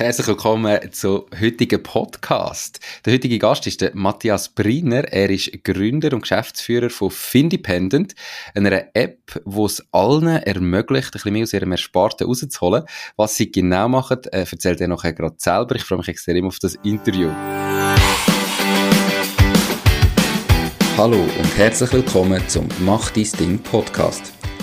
Herzlich willkommen zum heutigen Podcast. Der heutige Gast ist der Matthias Briner. Er ist Gründer und Geschäftsführer von Findependent, einer App, die es allen ermöglicht, ein bisschen mehr aus ihrem Ersparten rauszuholen. Was sie genau machen, äh, erzählt er nachher gerade selber. Ich freue mich extrem auf das Interview. Hallo und herzlich willkommen zum Mach dein Ding Podcast.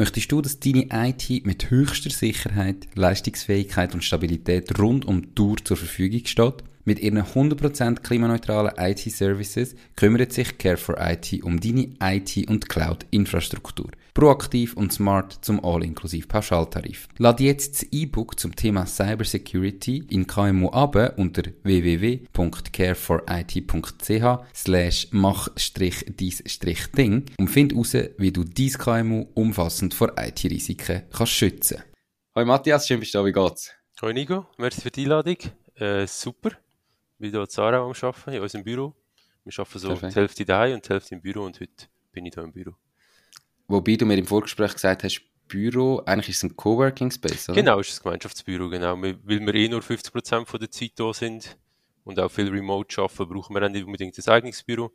Möchtest du, dass deine IT mit höchster Sicherheit, Leistungsfähigkeit und Stabilität rund um die Tour zur Verfügung steht? Mit ihren 100% klimaneutralen IT-Services kümmert sich Care4IT um deine IT- und Cloud-Infrastruktur. Proaktiv und smart zum All-inklusiv Pauschaltarif. Lade jetzt das E-Book zum Thema Cybersecurity in KMU ab unter www.care4it.ch slash mach-dies-ding und find heraus, wie du dein KMU umfassend vor IT-Risiken kannst schützen. Hoi Matthias, schön bist du da, wie geht's? Hoi Nico, merci für die Einladung. Äh, super bin hier in Zara am Arbeiten, in unserem Büro. Wir arbeiten so Perfekt. die Hälfte daheim und die Hälfte im Büro und heute bin ich hier im Büro. Wobei du mir im Vorgespräch gesagt hast, Büro, eigentlich ist es ein Coworking Space, oder? Genau, ist ein Gemeinschaftsbüro, genau. Weil wir eh nur 50% von der Zeit da sind und auch viel remote arbeiten, brauchen wir nicht unbedingt ein eigenes Büro.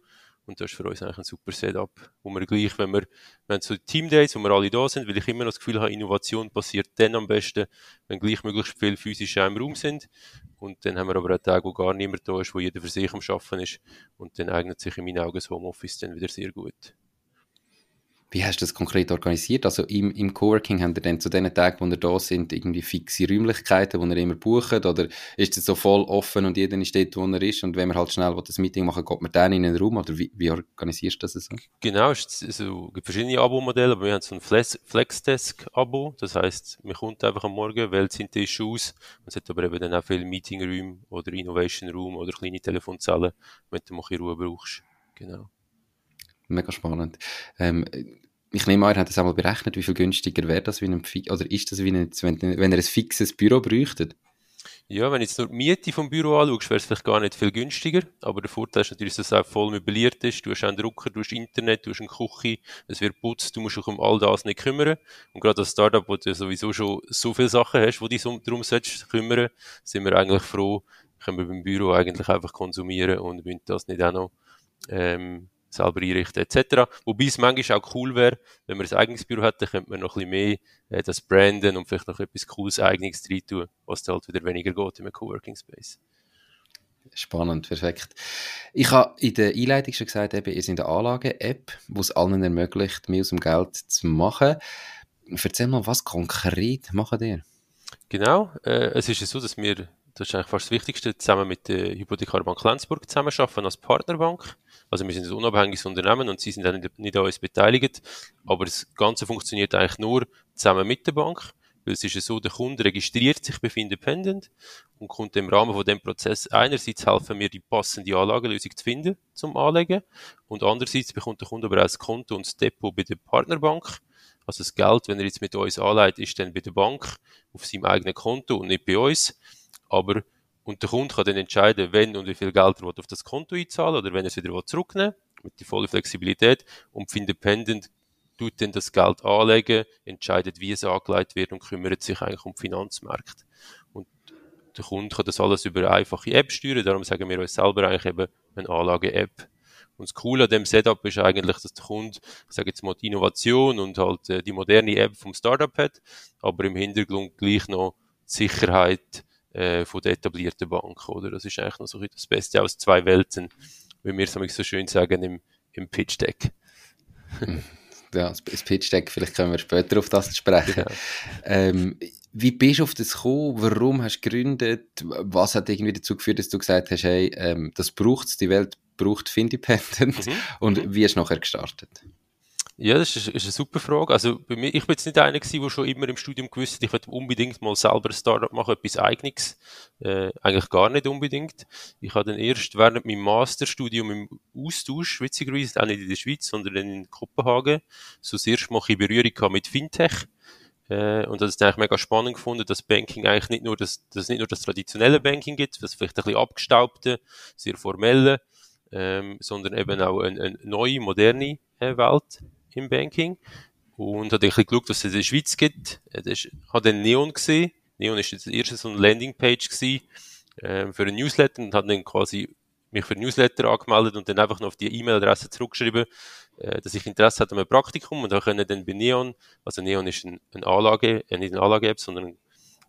Und das ist für uns eigentlich ein super Setup, wo wir gleich, wenn wir, wenn so Teamdays, wo wir alle da sind, weil ich immer noch das Gefühl habe, Innovation passiert dann am besten, wenn gleich möglichst viele physische im Raum sind. Und dann haben wir aber einen Tag, wo gar niemand da ist, wo jeder für sich am Arbeiten ist. Und dann eignet sich in meinen Augen das Homeoffice dann wieder sehr gut. Wie hast du das konkret organisiert? Also im, im Coworking haben ihr dann zu den Tagen, wo ihr da sind, irgendwie fixe Räumlichkeiten, wo ihr immer bucht? Oder ist es so voll offen und jeder ist dort, wo er ist? Und wenn man halt schnell das Meeting machen geht man dann in einen Raum? Oder wie, wie organisierst du das so? Genau, es also, gibt verschiedene Abo-Modelle, aber wir haben so ein Flexdesk-Abo. Das heisst, man kommt einfach am Morgen, wählt seinen Tisch aus. Es hat aber eben dann auch viele Meeting-Räume oder Innovation-Room oder kleine Telefonzellen, wenn du mal Ruhe brauchst. Genau. Mega spannend. Ähm, ich nehme an, ihr habt das einmal berechnet, wie viel günstiger wäre das, wie ein, oder ist das, wie ein, wenn, wenn ihr ein fixes Büro bräuchtet? Ja, wenn du jetzt nur die Miete vom Büro anschaust, wäre es vielleicht gar nicht viel günstiger. Aber der Vorteil ist natürlich, dass es auch voll möbliert ist. Du hast einen Drucker, du hast Internet, du hast eine Küche, es wird putzt, du musst dich um all das nicht kümmern. Und gerade als Startup, wo du sowieso schon so viele Sachen hast, wo dich darum sollst kümmern, sind wir eigentlich froh, können wir beim Büro eigentlich einfach konsumieren und müssen das nicht auch noch ähm, selber einrichten etc. Wobei es manchmal auch cool wäre, wenn man ein eigenes Büro hätte, könnte man noch ein bisschen mehr äh, das branden und vielleicht noch etwas Cooles Eigenes rein tun, was dann halt wieder weniger geht in einem Coworking Space. Spannend, perfekt. Ich habe in der Einleitung schon gesagt, eben, ihr seid eine Anlage-App, die es allen ermöglicht, mehr aus dem Geld zu machen. Erzähl mal, was konkret machen ihr? Genau, äh, es ist so, dass wir, das ist eigentlich fast das Wichtigste, zusammen mit der Hypothekarbank Lenzburg zusammenarbeiten als Partnerbank. Also wir sind ein unabhängiges Unternehmen und sie sind dann nicht, an uns beteiligt. Aber das Ganze funktioniert eigentlich nur zusammen mit der Bank. Weil es ist ja so, der Kunde registriert sich bei Independent und kommt im Rahmen von dem Prozess einerseits helfen wir, die passende Anlagelösung zu finden zum Anlegen und andererseits bekommt der Kunde aber auch das Konto und das Depot bei der Partnerbank. Also das Geld, wenn er jetzt mit uns anlegt, ist dann bei der Bank auf seinem eigenen Konto und nicht bei uns. Aber und der Kunde kann dann entscheiden, wenn und wie viel Geld er auf das Konto einzahlen oder wenn er es wieder zurücknehmen will, mit der vollen Flexibilität. Und Independent tut dann das Geld anlegen, entscheidet, wie es angelegt wird und kümmert sich eigentlich um Finanzmärkte. Und der Kunde kann das alles über eine einfache App steuern, darum sagen wir uns selber eigentlich eben eine Anlage-App. Und das Coole an dem Setup ist eigentlich, dass der Kunde, ich sage jetzt mal, die Innovation und halt äh, die moderne App vom Startup hat, aber im Hintergrund gleich noch die Sicherheit, äh, von der etablierten Bank, oder? Das ist eigentlich noch so das Beste aus zwei Welten, wie wir es so schön sagen im, im Pitch Deck. ja, das Pitch Deck, vielleicht können wir später auf das sprechen. Ja. Ähm, wie bist du auf das gekommen? Warum hast du gegründet? Was hat irgendwie dazu geführt, dass du gesagt hast, hey, ähm, das braucht es, die Welt braucht Findependent? Mhm. Und wie hast du nachher gestartet? Ja, das ist, ist eine super Frage. Also bei mir, ich bin jetzt nicht einer gewesen, der schon immer im Studium gewusst hat, ich möchte unbedingt mal selber ein Startup machen, etwas Eigenes. Äh, eigentlich gar nicht unbedingt. Ich habe dann erst während meinem Masterstudium im Austausch, witzigerweise, auch nicht in der Schweiz, sondern in Kopenhagen, so das erste Mal in Berührung mit Fintech. Äh, und das ist eigentlich mega spannend gefunden, dass Banking eigentlich nicht nur das, dass nicht nur das traditionelle Banking gibt, das vielleicht ein bisschen abgestaubte, sehr formelle, ähm, sondern eben auch eine, eine neue, moderne äh, Welt im Banking. Und hat ein bisschen geschaut, was es in der Schweiz gibt. Äh, das hat dann Neon gesehen. Neon ist das erste so eine Landingpage gewesen, äh, für ein Newsletter und hat dann quasi mich für ein Newsletter angemeldet und dann einfach noch auf die E-Mail-Adresse zurückgeschrieben, äh, dass ich Interesse hatte an einem Praktikum und können dann bei Neon, also Neon ist ein, eine Anlage, äh, nicht eine Anlage-App, sondern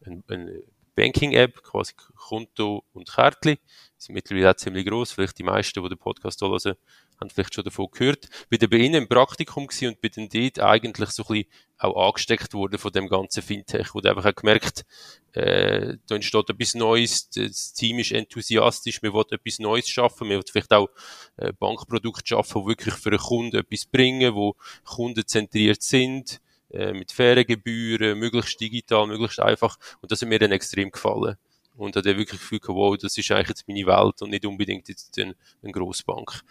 ein, ein Banking-App, quasi Konto und. Die sind mittlerweile auch ziemlich groß, vielleicht die meisten, die den Podcast hören, haben vielleicht schon davon gehört. Bin dann bei ihnen im Praktikum gewesen und bin dann dort eigentlich so ein bisschen auch angesteckt worden von dem ganzen Fintech, du einfach auch gemerkt, äh, da entsteht etwas Neues, das Team ist enthusiastisch, wir wollen etwas Neues schaffen, wir wollen vielleicht auch äh, Bankprodukte schaffen, die wirklich für einen Kunden etwas bringen, wo kundenzentriert sind, äh, mit fairen Gebühren, möglichst digital, möglichst einfach. Und das hat mir dann extrem gefallen. Und hat dann wirklich gefühlt, wow, das ist eigentlich jetzt meine Welt und nicht unbedingt jetzt eine, eine Grossbank.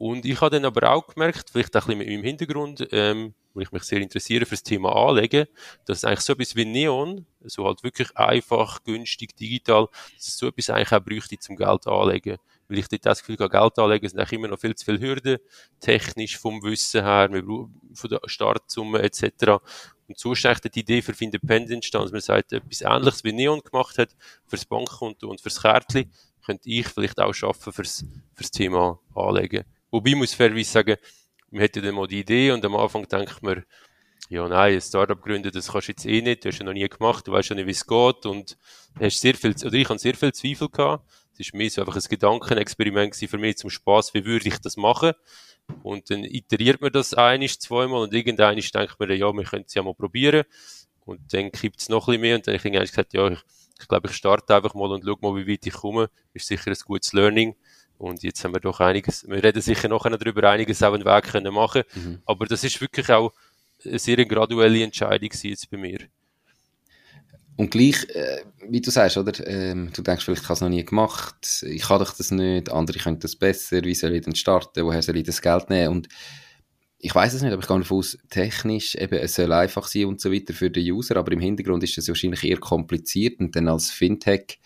Und ich habe dann aber auch gemerkt, vielleicht auch ein bisschen mit meinem Hintergrund, ähm, wo ich mich sehr interessiere für das Thema Anlegen, dass eigentlich so etwas wie Neon, so halt wirklich einfach, günstig, digital, dass es so etwas eigentlich auch bräuchte zum Geld anlegen. Weil ich dort das Gefühl habe, Geld anlegen sind eigentlich immer noch viel zu viele Hürden, technisch, vom Wissen her, von der Startsumme etc. Und so ist die Idee für Independent entstanden, dass man sagt, etwas Ähnliches wie Neon gemacht hat, fürs Bankkonto und fürs Kärtchen, könnte ich vielleicht auch schaffen fürs, fürs Thema Anlegen. Wobei, muss fairerweise sagen, man hätte dann mal die Idee und am Anfang denkt man, ja, nein, ein Startup gründen, das kannst du jetzt eh nicht, du hast ja noch nie gemacht, du weißt ja nicht, wie es geht und hast sehr viel, oder ich habe sehr viel Zweifel gehabt. Ist mehr so einfach ein Gedankenexperiment für mich zum Spaß, wie würde ich das machen? Und dann iteriert man das einisch, zweimal und irgendwann denkt man, ja, wir können es ja mal probieren. Und dann kippt es noch ein bisschen mehr und dann habe ich eigentlich gesagt, ja, ich, ich glaube, ich starte einfach mal und schaue mal, wie weit ich komme. Ist sicher ein gutes Learning. Und jetzt haben wir doch einiges, wir reden sicher nachher darüber, einiges auch einen Weg können machen. Mhm. Aber das ist wirklich auch eine sehr graduelle Entscheidung jetzt bei mir. Und gleich, äh, wie du sagst, oder? Ähm, du denkst vielleicht, ich habe es noch nie gemacht, ich kann doch das nicht, andere können das besser, wie soll ich denn starten, woher soll ich das Geld nehmen? Und ich weiß es nicht, aber ich gehe davon aus, technisch, eben, es soll einfach sein und so weiter für den User, aber im Hintergrund ist das wahrscheinlich eher kompliziert und dann als Fintech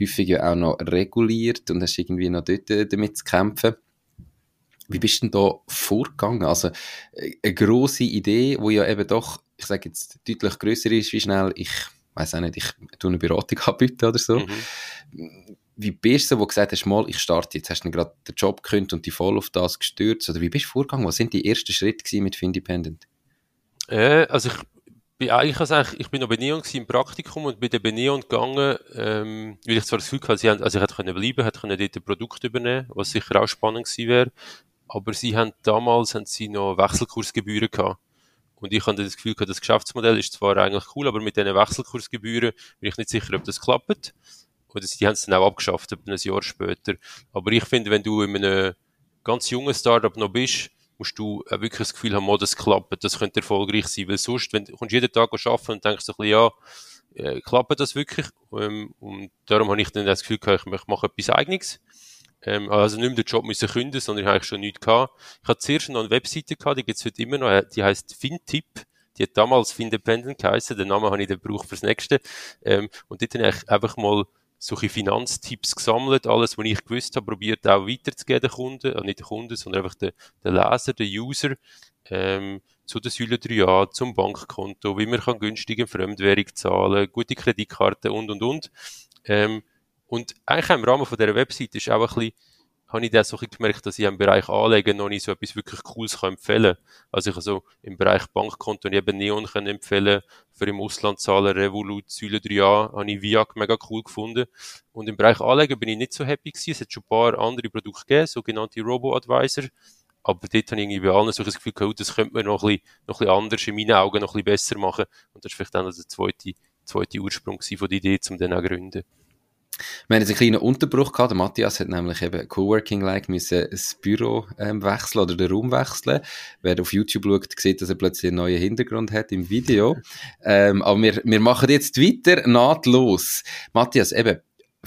häufig ja auch noch reguliert und hast irgendwie noch dort äh, damit zu kämpfen. Wie bist du denn da vorgegangen? Also, äh, eine grosse Idee, wo ja eben doch, ich sage jetzt, deutlich grösser ist, wie schnell ich, weiß auch nicht, ich tue eine Beratung anbieten oder so. Mhm. Wie bist du, wo du gesagt hast, mal, ich starte jetzt, hast du gerade den Job gekündigt und die voll auf das gestürzt? Oder wie bist du vorgegangen? Was sind die ersten Schritte mit Findependent? Äh, also ich bin eigentlich, also eigentlich, ich bin noch bei Neon im Praktikum und bin dann bei Neon gegangen, ähm, weil ich zwar das Gefühl hatte, sie haben, also ich hätte können bleiben, hätte können dort ein Produkt übernehmen, was sicher auch spannend gewesen wäre. Aber sie haben damals, haben sie noch Wechselkursgebühren gehabt. Und ich hatte das Gefühl das Geschäftsmodell ist zwar eigentlich cool, aber mit diesen Wechselkursgebühren bin ich nicht sicher, ob das klappt. Oder die haben es dann auch abgeschafft, ein Jahr später. Aber ich finde, wenn du in einem ganz jungen Startup noch bist, musst du auch wirklich das Gefühl haben, oh, das klappt, das könnte erfolgreich sein, weil sonst, wenn du jeden Tag arbeiten und denkst so ein bisschen, ja, äh, klappt das wirklich? Ähm, und darum habe ich dann das Gefühl gehabt, ich mache etwas Eigenes. Ähm, also nicht mehr den Job müssen künden, sondern ich habe schon nichts gehabt. Ich hatte zuerst noch eine Webseite gehabt, die gibt's heute immer noch, die heißt FinTip. Die hat damals Findependent geheißen, den Namen habe ich dann gebraucht fürs nächste. Ähm, und dort habe ich einfach mal solche Finanztipps gesammelt, alles, was ich gewusst habe, probiert auch weiterzugeben den Kunden, also nicht den Kunden, sondern einfach den, den Leser, den User, ähm, zu den Säule 3a, zum Bankkonto, wie man kann günstige Fremdwährung zahlen, gute Kreditkarten und, und, und. Ähm, und eigentlich im Rahmen von dieser Website ist auch ein bisschen habe ich dann so gemerkt, dass ich im Bereich Anlegen noch nicht so etwas wirklich Cooles kann empfehlen kann. Also ich also im Bereich Bankkonto eben Neon können empfehlen, für im Ausland zahlen, Revolut, Säule 3a, habe ich Viag mega cool gefunden. Und im Bereich Anlegen bin ich nicht so happy gewesen. Es hat schon ein paar andere Produkte gegeben, sogenannte Robo-Advisor. Aber dort habe ich irgendwie bei allen so das Gefühl gehabt, das könnte man noch ein bisschen, noch ein bisschen anders, in meinen Augen noch ein bisschen besser machen. Und das ist vielleicht dann der zweite, zweite Ursprung von der Idee, um den auch zu gründen. Wir haben jetzt einen kleinen Unterbruch gehabt. Der Matthias hat nämlich eben Coworking-like müssen das Büro ähm, wechseln oder den Raum wechseln. Wer auf YouTube schaut, sieht, dass er plötzlich einen neuen Hintergrund hat im Video. ähm, aber wir, wir machen jetzt weiter nahtlos. Matthias, eben,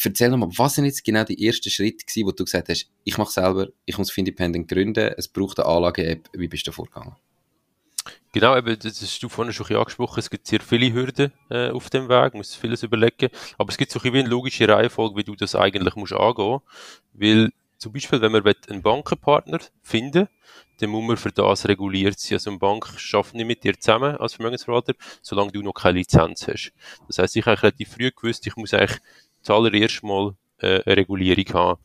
erzähl nochmal, was sind jetzt genau die ersten Schritte gewesen, wo du gesagt hast, ich mache selber, ich muss Findependent gründen, es braucht eine Anlage-App. Wie bist du vorgegangen? Genau, eben, das hast du vorhin schon angesprochen, es gibt sehr viele Hürden äh, auf dem Weg, muss vieles überlegen, aber es gibt so ein eine logische Reihenfolge, wie du das eigentlich musst angehen, weil zum Beispiel, wenn man einen Bankenpartner finden dann muss man für das reguliert sein. Also eine Bank schafft nicht mit dir zusammen als Vermögensverwalter, solange du noch keine Lizenz hast. Das heißt, ich habe relativ früh gewusst, ich muss eigentlich zuallererst mal äh, eine Regulierung haben.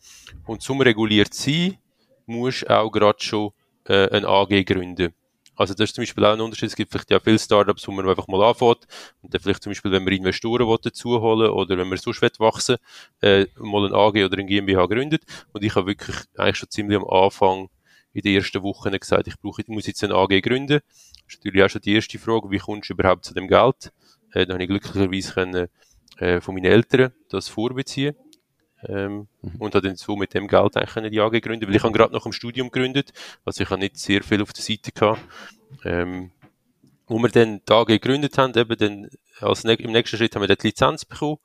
Und zum reguliert sein, musst du auch gerade schon äh, ein AG gründen. Also das ist zum Beispiel auch ein Unterschied. Es gibt vielleicht ja viele Startups, wo man einfach mal anfängt und dann vielleicht zum Beispiel, wenn man Investoren dazu holen oder wenn man sonst wachsen äh, mal ein AG oder ein GmbH gründet. Und ich habe wirklich eigentlich schon ziemlich am Anfang in den ersten Wochen gesagt, ich brauche, ich muss jetzt ein AG gründen. Das ist natürlich auch schon die erste Frage, wie kommst du überhaupt zu dem Geld? Äh, da habe ich glücklicherweise können, äh, von meinen Eltern das vorbeziehen ähm, mhm. und habe dann so mit dem Geld eigentlich die AG gegründet, weil ich habe gerade nach dem Studium gegründet, also ich habe nicht sehr viel auf der Seite gehabt. Ähm, wo wir dann die AG gegründet haben, eben dann als im nächsten Schritt haben wir dann die Lizenz bekommen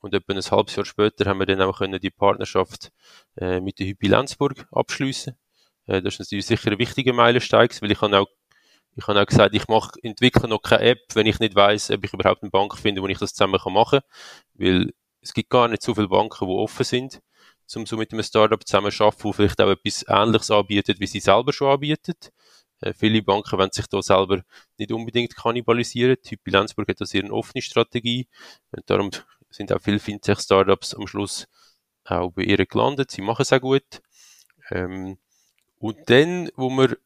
und etwa ein halbes Jahr später haben wir dann auch können die Partnerschaft äh, mit der Hypi Lenzburg abschließen. Äh, das ist natürlich sicher ein wichtiger Meilenstein, weil ich habe auch ich habe auch gesagt, ich mache, entwickle noch keine App, wenn ich nicht weiß, ob ich überhaupt eine Bank finde, wo ich das zusammen machen kann. Weil es gibt gar nicht so viele Banken, die offen sind, um so mit einem Startup zusammen zu arbeiten, wo vielleicht auch etwas Ähnliches anbietet, wie sie selber schon anbietet. Äh, viele Banken wollen sich da selber nicht unbedingt kannibalisieren. Typ Lenzburg hat da sehr eine offene Strategie. Und darum sind auch viele Fintech-Startups am Schluss auch bei ihr gelandet. Sie machen es auch gut. Ähm, und dann, wo wir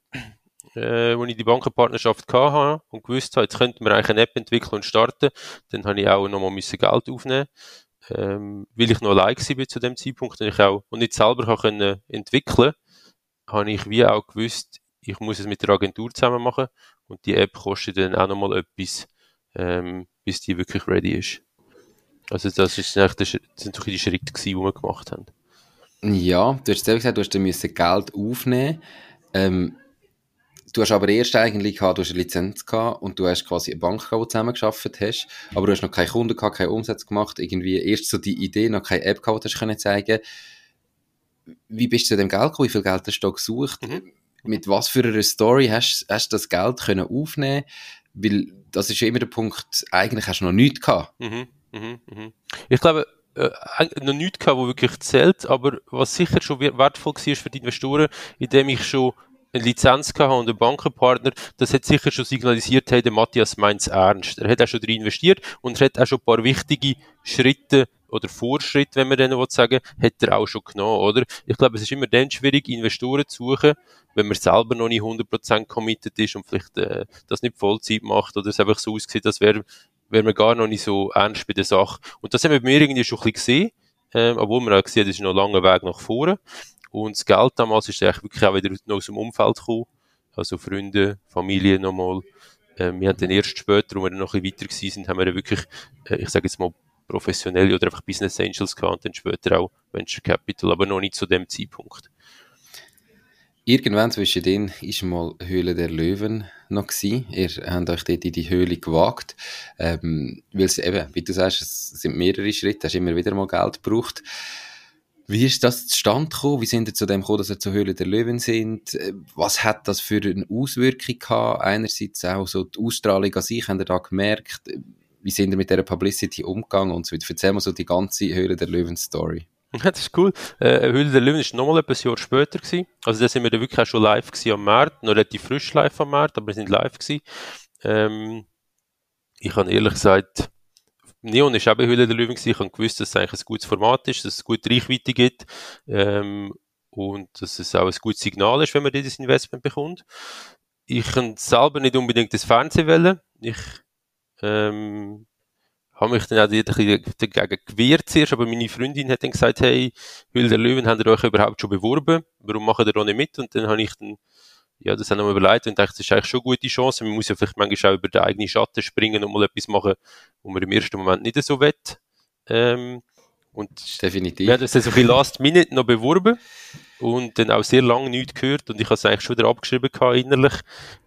äh, wo ich die Bankenpartnerschaft hatte und gewusst habe, jetzt könnten wir eigentlich eine App entwickeln und starten, dann habe ich auch nochmal Geld aufnehmen ähm, weil ich noch allein war zu dem Zeitpunkt und ich auch und nicht selber kann können entwickeln, habe ich wie auch gewusst, ich muss es mit der Agentur zusammen machen und die App kostet dann auch nochmal etwas, ähm, bis die wirklich ready ist. Also das, ist eigentlich das sind so die Schritte gewesen, die wir gemacht haben. Ja, du hast selber gesagt, du hast dann Geld aufnehmen. Ähm, du hast aber erst eigentlich gehabt, du hast eine Lizenz gehabt und du hast quasi eine Bank gehabt, wo du zusammengearbeitet hast, aber du hast noch keine Kunden gehabt, keinen Umsatz gemacht, irgendwie erst so die Idee, noch keine App gehabt, die du können zeigen Wie bist du zu dem Geld gekommen? Wie viel Geld hast du da gesucht? Mhm. Mit was für einer Story hast, hast du das Geld können aufnehmen Weil das ist immer der Punkt, eigentlich hast du noch nichts gehabt. Mhm. Mhm. Mhm. Ich glaube, äh, noch nichts gehabt, wo wirklich zählt, aber was sicher schon wertvoll war für die Investoren, indem ich schon eine Lizenz gehabt und einen Bankenpartner, das hat sicher schon signalisiert, hey, der Matthias meint es ernst. Er hat auch schon drin investiert und er hat auch schon ein paar wichtige Schritte oder Fortschritte, wenn man denen sagen hat er auch schon genommen, oder? Ich glaube, es ist immer dann schwierig, Investoren zu suchen, wenn man selber noch nicht 100% committed ist und vielleicht äh, das nicht Vollzeit macht oder es einfach so aussieht, als wäre wär man gar noch nicht so ernst bei der Sache. Und das haben wir bei mir irgendwie schon ein bisschen gesehen, äh, obwohl man auch gesehen hat, es ist noch ein langer Weg nach vorne. Und das Geld damals ist eigentlich wirklich auch wieder aus dem Umfeld gekommen. Also Freunde, Familie nochmal. Ähm, wir haben dann erst später, wo wir dann noch ein bisschen weiter gewesen sind, haben wir dann wirklich, äh, ich sage jetzt mal, professionelle oder einfach Business Angels gehabt und dann später auch Venture Capital, aber noch nicht zu dem Zeitpunkt. Irgendwann zwischen denen ist mal Höhle der Löwen noch gewesen. Ihr habt euch dort in die Höhle gewagt. Ähm, weil es eben, wie du sagst, es sind mehrere Schritte, hast immer wieder mal Geld gebraucht. Wie ist das zustande gekommen? Wie sind ihr zu dem gekommen, dass ihr zur Höhle der Löwen sind? Äh, was hat das für eine Auswirkung gehabt? Einerseits auch so die Ausstrahlung an sich, habt ihr da gemerkt? Wie sind ihr mit dieser Publicity umgegangen und so weiter? Erzähl mal so die ganze Höhle der Löwen Story. Ja, das ist cool. Äh, Höhle der Löwen war nochmal etwas Jahr später gewesen. Also da sind wir dann wirklich auch schon live gewesen am März. Noch relativ frisch live am März, aber wir sind live gewesen. Ähm, ich habe ehrlich gesagt, Neon ist bei Höhle der Löwen gewesen. Ich habe gewusst, dass es eigentlich ein gutes Format ist, dass es gute Reichweite gibt ähm, und dass es auch ein gutes Signal ist, wenn man dieses Investment bekommt. Ich kann selber nicht unbedingt das Fernsehen wählen. Ich ähm, habe mich dann auch dagegen gewehrt zuerst, aber meine Freundin hat dann gesagt, hey, Höhle der Löwen, habt ihr euch überhaupt schon beworben? Warum macht ihr da nicht mit? Und dann habe ich dann ja, das haben wir überlegt und dachte, das ist eigentlich schon eine gute Chance. Man muss ja vielleicht manchmal auch über den eigenen Schatten springen und mal etwas machen, wo man im ersten Moment nicht so will. Ähm, Und Definitiv. Wir haben das so ein Last Minute noch beworben und dann auch sehr lange nichts gehört und ich habe es eigentlich schon wieder abgeschrieben gehabt, innerlich.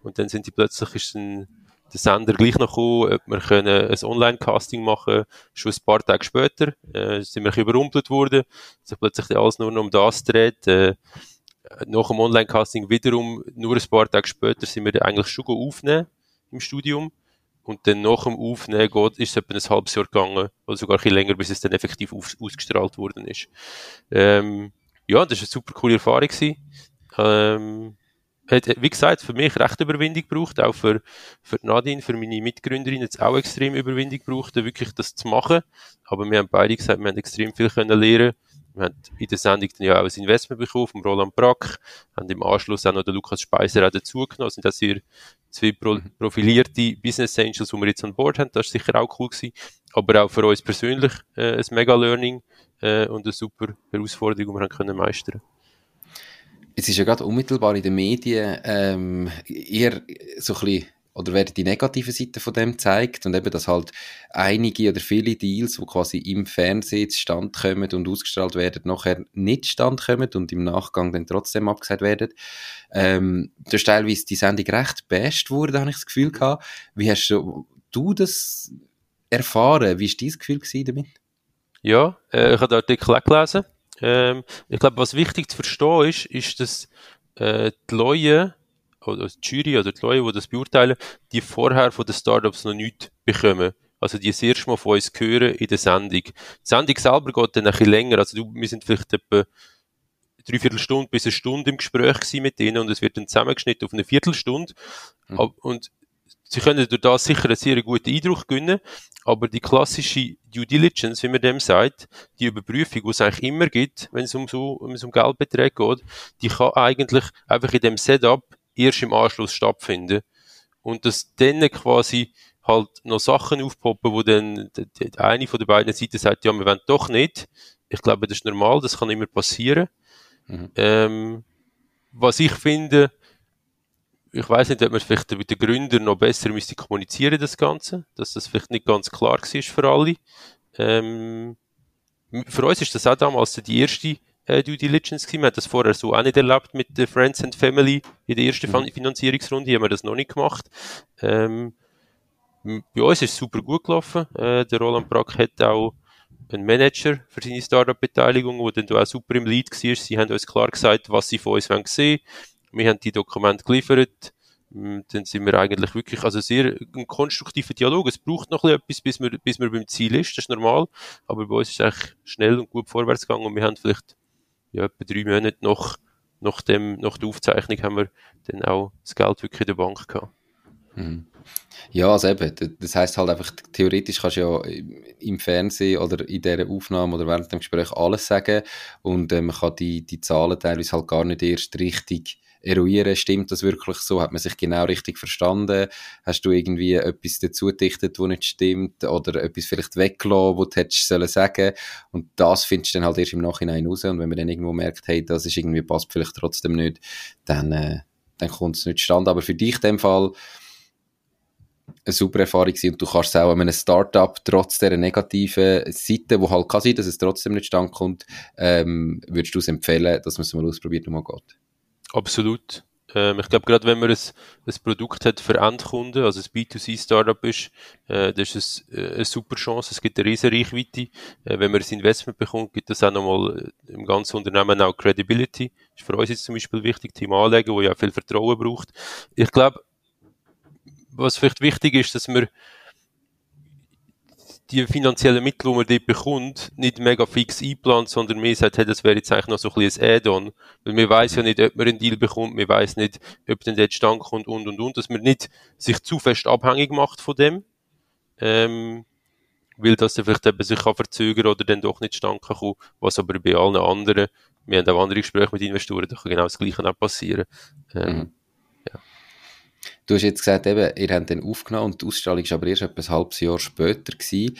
Und dann sind die plötzlich ist ein, der Sender gleich noch gekommen, ob wir können ein Online-Casting machen Schon ein paar Tage später äh, sind wir überrumpelt worden. Sich plötzlich alles nur noch um das dreht. Äh, nach dem Online-Casting wiederum, nur ein paar Tage später, sind wir eigentlich schon aufnehmen im Studium. Und dann nach dem Aufnehmen geht, ist es etwa ein halbes Jahr gegangen, oder sogar ein bisschen länger, bis es dann effektiv auf, ausgestrahlt worden ist. Ähm, ja, das war eine super coole Erfahrung. Ähm, hat, wie gesagt, für mich recht Überwindung gebraucht, auch für, für Nadine, für meine Mitgründerin jetzt auch extrem Überwindung gebraucht, wirklich das zu machen. Aber wir haben beide gesagt, wir haben extrem viel können lernen wir haben in der Sendung dann ja auch ein Investment bekommen vom Roland Brack, haben im Anschluss auch noch den Lukas Speiser auch dazugenommen, sind das hier zwei mhm. profilierte Business Angels, die wir jetzt an Bord haben, das ist sicher auch cool gewesen, aber auch für uns persönlich äh, ein mega Learning äh, und eine super Herausforderung, die wir haben können meistern. Es ist ja gerade unmittelbar in den Medien ähm, eher so ein bisschen oder werden die negative Seite von dem zeigt und eben, dass halt einige oder viele Deals, die quasi im Fernsehen stand kommen und ausgestrahlt werden, nachher nicht stand kommen und im Nachgang dann trotzdem abgesagt werden. Ähm, da ist teilweise die Sendung recht best wurde, habe ich das Gefühl gehabt. Wie hast du, du das erfahren? Wie war dein Gefühl damit? Ja, äh, ich habe den Artikel auch gelesen. Ähm, ich glaube, was wichtig zu verstehen ist, ist, dass äh, die Leute oder die Jury oder die Leute, die das beurteilen, die vorher von den Startups noch nichts bekommen. Also die das erste Mal von uns hören in der Sendung. Die Sendung selber geht dann ein bisschen länger. Also du, wir sind vielleicht etwa dreiviertel Stunde bis eine Stunde im Gespräch mit denen und es wird dann zusammengeschnitten auf eine Viertelstunde. Mhm. Und sie können durch das sicher einen sehr guten Eindruck gewinnen, aber die klassische Due Diligence, wie man dem sagt, die Überprüfung, die es eigentlich immer gibt, wenn es um so, um Geldbeträge geht, die kann eigentlich einfach in dem Setup erst im Anschluss stattfinden. Und dass dann quasi halt noch Sachen aufpoppen, wo dann die, eine von den beiden Seiten sagt, ja, wir wollen doch nicht. Ich glaube, das ist normal, das kann immer passieren. Mhm. Ähm, was ich finde, ich weiß nicht, ob man vielleicht mit den Gründern noch besser müsste kommunizieren, das Ganze, dass das vielleicht nicht ganz klar war für alle. Ähm, für uns ist das auch damals die erste äh, Due Diligence. Wir haben das vorher so auch nicht erlebt mit der Friends and Family in der ersten mhm. Finanzierungsrunde, haben wir das noch nicht gemacht. Ähm, bei uns ist es super gut gelaufen. Äh, der Roland Brack hat auch einen Manager für seine Startup-Beteiligung, der dann auch super im Lead war. Sie haben uns klar gesagt, was sie von uns wollen sehen. Wir haben die Dokumente geliefert. Dann sind wir eigentlich wirklich, also sehr ein konstruktiver Dialog. Es braucht noch etwas, bis man, bis man beim Ziel ist. Das ist normal. Aber bei uns ist es eigentlich schnell und gut vorwärts gegangen und wir haben vielleicht ja, etwa drei Monate nach, nach, dem, nach der Aufzeichnung haben wir dann auch das Geld wirklich in der Bank gehabt. Mhm. Ja, also eben, das heißt halt einfach, theoretisch kannst du ja im Fernsehen oder in dieser Aufnahme oder während dem Gespräch alles sagen und äh, man kann die, die Zahlen teilweise halt gar nicht erst richtig eruieren, stimmt das wirklich so? Hat man sich genau richtig verstanden? Hast du irgendwie etwas dazu gedichtet, wo nicht stimmt? Oder etwas vielleicht weggelassen, wo du hättest sollen sagen? Und das findest du dann halt erst im Nachhinein raus. Und wenn man dann irgendwo merkt, hey, das ist irgendwie passt vielleicht trotzdem nicht, dann, äh, dann kommt es nicht zustande. Aber für dich in dem Fall, eine super Erfahrung gewesen. und du kannst auch an einem Startup trotz der negativen Seite, wo halt kann sein, dass es trotzdem nicht stand kommt, ähm, würdest du es empfehlen, dass man es mal ausprobiert und mal geht? Absolut. Ähm, ich glaube, gerade wenn man ein, ein Produkt hat für Endkunden, also ein B2C-Startup ist, äh, das ist es äh, eine super Chance. Es gibt eine riesige Reichweite. Äh, wenn man ein Investment bekommt, gibt es auch nochmal äh, im ganzen Unternehmen auch Credibility. Das ist für uns jetzt zum Beispiel wichtig, Team anlegen, wo ja viel Vertrauen braucht. Ich glaube, was vielleicht wichtig ist, dass man die finanziellen Mittel, die man dort bekommt, nicht mega fix einplant, sondern mehr sagt, hey, das wäre jetzt eigentlich noch so ein bisschen ein Add-on. Weil man weiß ja nicht, ob man einen Deal bekommt, man weiß nicht, ob dann dort Stand kommt und, und, und, dass man nicht sich zu fest abhängig macht von dem, ähm, weil das dann vielleicht eben sich kann verzögern oder dann doch nicht stand kann kommen, was aber bei allen anderen, wir haben auch andere Gespräche mit Investoren, da kann genau das Gleiche auch passieren. Ähm, mhm. Du hast jetzt gesagt, eben, ihr habt den aufgenommen und die Ausstrahlung war aber erst etwa ein halbes Jahr später. Gewesen.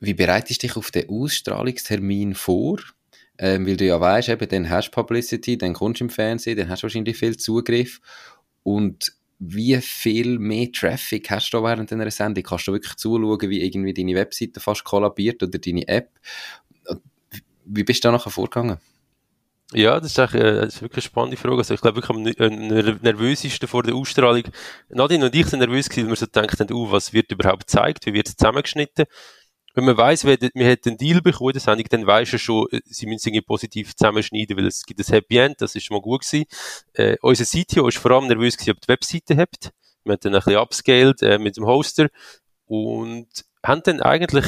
Wie bereitest du dich auf den Ausstrahlungstermin vor? Ähm, weil du ja weißt, eben, dann hast du Publicity, dann kommst du im Fernsehen, dann hast du wahrscheinlich viel Zugriff. Und wie viel mehr Traffic hast du während einer Sendung? Kannst du wirklich zuschauen, wie irgendwie deine Webseite fast kollabiert oder deine App? wie bist du da nachher vorgegangen? Ja, das ist, eigentlich, äh, das ist wirklich eine spannende Frage. Also ich glaube wirklich am äh, nervösesten vor der Ausstrahlung. Nadine und ich sind nervös gewesen, weil wir so gedacht haben, uh, was wird überhaupt gezeigt, wie wird es zusammengeschnitten. Wenn man weiss, wir, wir hätten einen Deal bekommen der Sendung, dann weisst du schon, äh, sie müssen irgendwie positiv zusammenschneiden, weil es gibt ein Happy End, das ist schon mal gut gewesen. Äh, unser CTO ist vor allem nervös gewesen, ob die Webseite habt. Wir haben dann ein bisschen upscaled äh, mit dem Hoster und haben dann eigentlich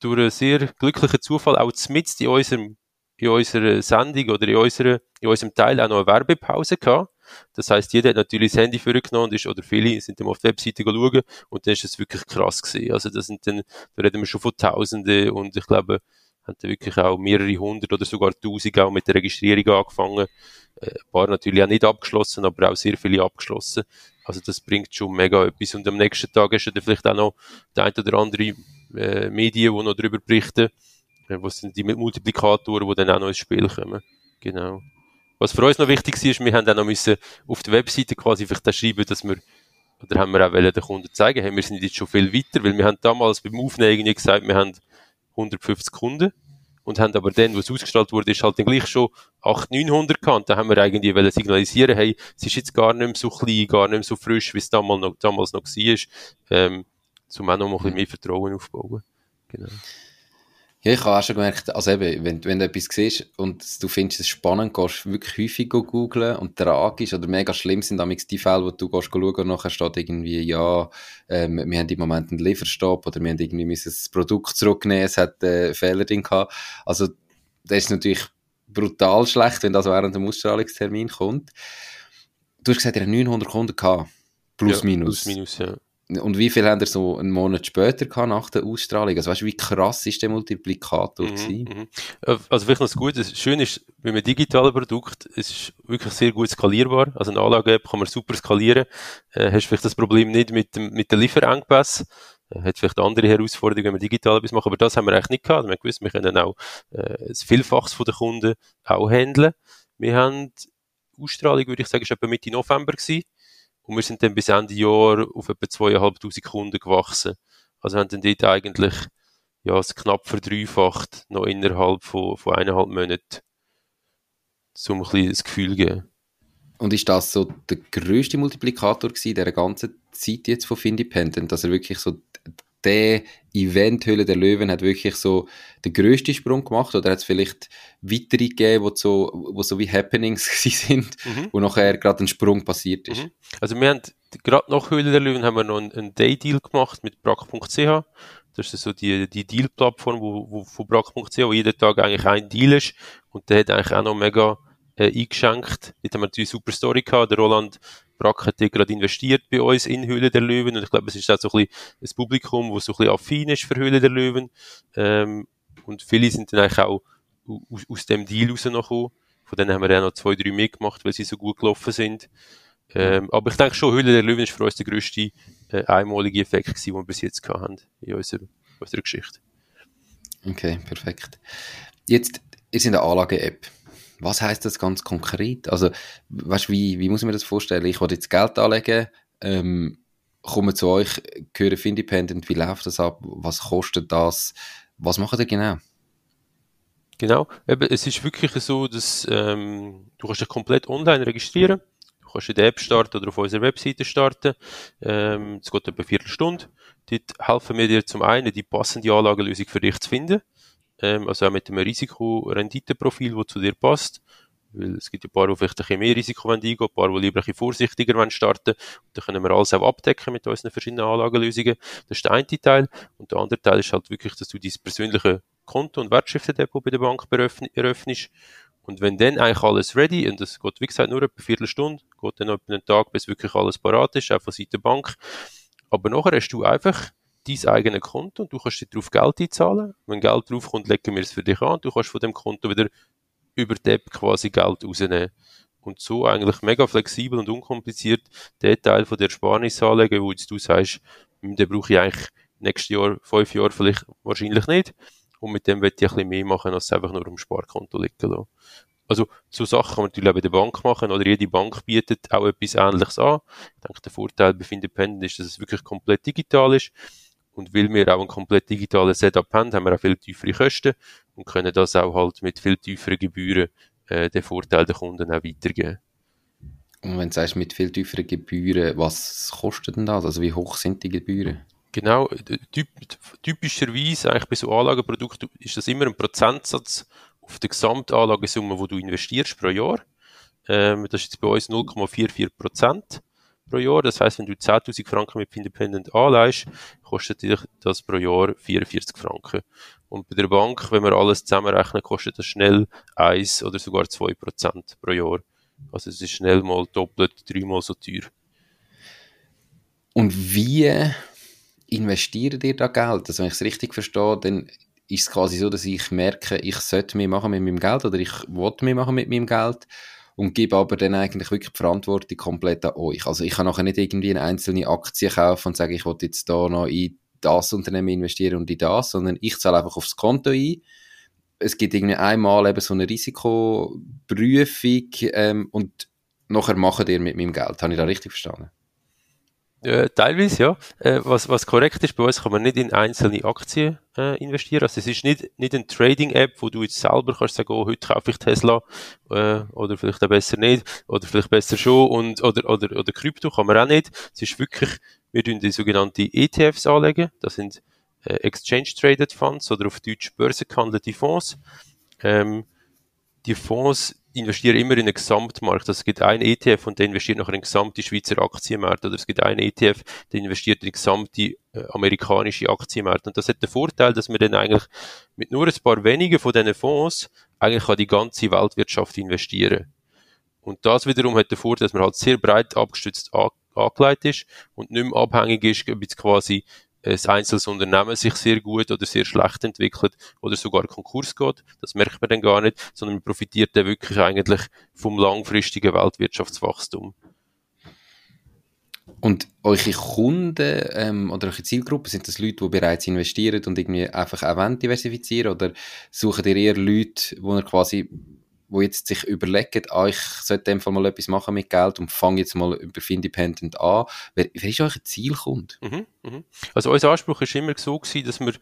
durch einen sehr glücklichen Zufall auch mitten in unserem in unserer Sendung oder in, unserer, in unserem Teil auch noch eine Werbepause gehabt. Das heißt, jeder hat natürlich das Handy vorgenommen ist, oder viele sind dann auf die Webseite schauen und dann ist es wirklich krass gewesen. Also das sind dann, da reden wir schon von Tausenden und ich glaube, haben dann wirklich auch mehrere hundert oder sogar tausend auch mit der Registrierung angefangen. Äh, ein paar natürlich auch nicht abgeschlossen, aber auch sehr viele abgeschlossen. Also das bringt schon mega etwas. Und am nächsten Tag hast du dann vielleicht auch noch die ein oder andere äh, Medien, die noch darüber berichten. Was sind die Multiplikatoren, die dann auch noch ins Spiel kommen. Genau. Was für uns noch wichtig war, ist, wir haben dann noch müssen auf der Webseite quasi vielleicht schreiben, dass wir, oder haben wir auch den Kunden zeigen, hey, wir sind jetzt schon viel weiter, weil wir haben damals beim Aufnehmen gesagt, wir haben 150 Kunden und haben aber dann, wo es ausgestrahlt wurde, ist halt dann gleich schon 800, 900 gehabt. Da haben wir irgendwie wollen signalisieren, hey, es ist jetzt gar nicht mehr so klein, gar nicht mehr so frisch, wie es damals noch, damals noch war, ähm, um auch noch ein bisschen mehr Vertrauen aufzubauen. Genau. Ja, ich habe auch schon gemerkt, also eben, wenn, wenn du etwas siehst und du findest es spannend, gehst du wirklich häufig googeln und tragisch oder mega schlimm sind damals die Fälle, wo du gehst schauen und nachher steht irgendwie, ja, ähm, wir haben im Moment einen Lieferstopp oder wir haben irgendwie müssen das Produkt zurücknehmen, es hat äh, Fehler drin gehabt. Also, das ist natürlich brutal schlecht, wenn das während dem Ausstrahlungstermin kommt. Du hast gesagt, ihr habt 900 Kunden gehabt. Plus, ja, minus. Plus, minus, ja. Und wie viel haben ihr so einen Monat später gehabt, nach der Ausstrahlung? Also weißt du, wie krass ist der Multiplikator mhm, mhm. Äh, also vielleicht noch das Gute, das Schöne ist, bei einem digitalen Produkt, es ist wirklich sehr gut skalierbar. Also eine Anlage-App kann man super skalieren. Äh, hast vielleicht das Problem nicht mit dem, mit den Lieferengpässen. Äh, hat vielleicht andere Herausforderungen, wenn wir digital etwas machen, aber das haben wir eigentlich nicht gehabt. Wir haben gewusst, wir können auch äh, das Vielfaches von den Kunden auch handeln. Wir haben Ausstrahlung, würde ich sagen, ist etwa Mitte November gewesen. Und wir sind dann bis Ende Jahr auf etwa zweieinhalbtausend Kunden gewachsen. Also haben dann dort eigentlich ja, es knapp verdreifacht, noch innerhalb von, von eineinhalb Monaten, so ein bisschen das Gefühl geben. Und ist das so der größte Multiplikator gewesen, der ganzen Zeit jetzt von Findependent, dass er wirklich so der Event Höhle der Löwen hat wirklich so den größten Sprung gemacht oder hat es vielleicht weitere gegeben, wo so, wo so wie Happenings sind, mhm. wo nachher gerade ein Sprung passiert ist? Mhm. Also wir haben gerade nach Höhle der Löwen haben wir noch einen, einen Day-Deal gemacht mit brack.ch. Das ist so die, die Deal-Plattform wo, wo, von brack.ch, wo jeden Tag eigentlich ein Deal ist und der hat eigentlich auch noch mega äh, eingeschenkt. Dort haben wir natürlich eine super Story gehabt. Der Roland Brack hat gerade investiert bei uns in Höhle der Löwen und ich glaube, es ist auch so ein bisschen ein Publikum, das so ein bisschen affin ist für Höhle der Löwen. Ähm, und viele sind dann eigentlich auch aus, aus dem Deal rausgekommen. Von denen haben wir ja noch zwei, drei mitgemacht, weil sie so gut gelaufen sind. Ähm, aber ich denke schon, Höhle der Löwen ist für uns der grösste äh, einmalige Effekt gewesen, den wir bis jetzt haben in unserer, unserer Geschichte. Okay, perfekt. Jetzt, ihr seid eine Anlage-App was heißt das ganz konkret? Also, weißt, wie, wie muss ich mir das vorstellen? Ich will jetzt Geld anlegen, ähm, komme zu euch, gehöre Independent, wie läuft das ab? Was kostet das? Was macht ihr genau? Genau, eben, es ist wirklich so, dass ähm, du kannst dich komplett online registrieren. Du kannst in der App starten oder auf unserer Webseite starten. Ähm, es geht etwa eine Viertelstunde. Dort helfen wir dir zum einen, die passende Anlagelösung für dich zu finden ähm, also auch mit einem Risiko-Rendite-Profil, das zu dir passt. Weil es gibt ein paar, die vielleicht ein bisschen mehr Risiko eingehen ein paar, die lieber ein bisschen vorsichtiger starten wollen. Da können wir alles auch abdecken mit unseren verschiedenen Anlagenlösungen. Das ist der eine Teil. Und der andere Teil ist halt wirklich, dass du dein persönliche Konto- und Wertschriftendepot bei der Bank eröffnest. Und wenn dann eigentlich alles ready, und das geht wie gesagt nur etwa eine Viertelstunde, geht dann etwa einen Tag, bis wirklich alles parat ist, auch von Seiten der Bank. Aber nachher hast du einfach dein eigenes Konto und du kannst dir darauf Geld einzahlen. Wenn Geld draufkommt, legen wir es für dich an. Du kannst von dem Konto wieder über die App quasi Geld rausnehmen. Und so eigentlich mega flexibel und unkompliziert den Teil von der Ersparnis anlegen, wo jetzt du sagst, den brauche ich eigentlich nächstes Jahr, fünf Jahre vielleicht wahrscheinlich nicht. Und mit dem wird ich ein bisschen mehr machen, als einfach nur am Sparkonto liegen lassen. Also, so Sachen kann man natürlich auch bei der Bank machen, oder jede Bank bietet auch etwas Ähnliches an. Ich denke, der Vorteil bei Independent ist, dass es wirklich komplett digital ist. Und weil wir auch ein komplett digitales Setup haben, haben wir auch viel tiefere Kosten. und können das auch halt mit viel tieferen Gebühren äh, den Vorteil der Kunden auch weitergeben. Und wenn du sagst, mit viel tieferen Gebühren, was kostet denn das? Also wie hoch sind die Gebühren? Genau, typ, typischerweise eigentlich bei so Anlagenprodukten ist das immer ein Prozentsatz auf der Gesamtanlagesumme, die du investierst pro Jahr. Ähm, das ist jetzt bei uns 0,44 Prozent pro Jahr. Das heißt, wenn du 10.000 Franken mit Independent anleihst, kostet dich das pro Jahr 44 Franken. Und bei der Bank, wenn wir alles zusammenrechnen, kostet das schnell 1 oder sogar 2 Prozent pro Jahr. Also es ist schnell mal doppelt, dreimal so teuer. Und wie investiert ihr da Geld? Also wenn ich es richtig verstehe, dann ist es quasi so, dass ich merke, ich sollte mehr machen mit meinem Geld oder ich wollte mehr machen mit meinem Geld und gebe aber dann eigentlich wirklich die Verantwortung komplett an euch. Also ich kann nachher nicht irgendwie eine einzelne Aktie kaufen und sagen, ich will jetzt da noch in das Unternehmen investieren und in das, sondern ich zahle einfach aufs Konto ein. Es gibt irgendwie einmal eben so eine Risikoprüfung ähm, und nachher machen ihr mit meinem Geld. Habe ich da richtig verstanden? Äh, teilweise, ja. Äh, was, was korrekt ist, bei uns kann man nicht in einzelne Aktien äh, investieren. Also es ist nicht, nicht eine Trading-App, wo du jetzt selber kannst sagen, oh, heute kaufe ich Tesla äh, oder vielleicht auch besser nicht oder vielleicht besser schon und, oder, oder, oder Krypto kann man auch nicht. Es ist wirklich, wir tun die sogenannten ETFs anlegen. Das sind äh, Exchange Traded Funds oder auf Deutsch börsengehandelte Fonds. Ähm, die Fonds investiere immer in einen Gesamtmarkt. Also gibt einen ETF und der investiert nachher in den gesamten Schweizer Aktienmarkt. Oder es gibt einen ETF, der investiert in den gesamten äh, amerikanischen Aktienmarkt. Und das hat den Vorteil, dass man dann eigentlich mit nur ein paar wenigen von diesen Fonds eigentlich an die ganze Weltwirtschaft investieren. Und das wiederum hat den Vorteil, dass man halt sehr breit abgestützt angelegt ist und nicht mehr abhängig ist, ob jetzt quasi ein einzelnes Unternehmen sich sehr gut oder sehr schlecht entwickelt oder sogar Konkurs geht. Das merkt man dann gar nicht, sondern man profitiert dann wirklich eigentlich vom langfristigen Weltwirtschaftswachstum. Und eure Kunden ähm, oder eure Zielgruppe, sind das Leute, die bereits investieren und irgendwie einfach auch diversifizieren oder suchen ihr eher Leute, ihr quasi wo jetzt sich überlegen, ah, ich sollte dem Fall mal etwas machen mit Geld und fange jetzt mal über Findependent an. Wer, wer ist euer Zielkunde? Mhm, mhm. Also unser Anspruch ist immer so gewesen, dass wir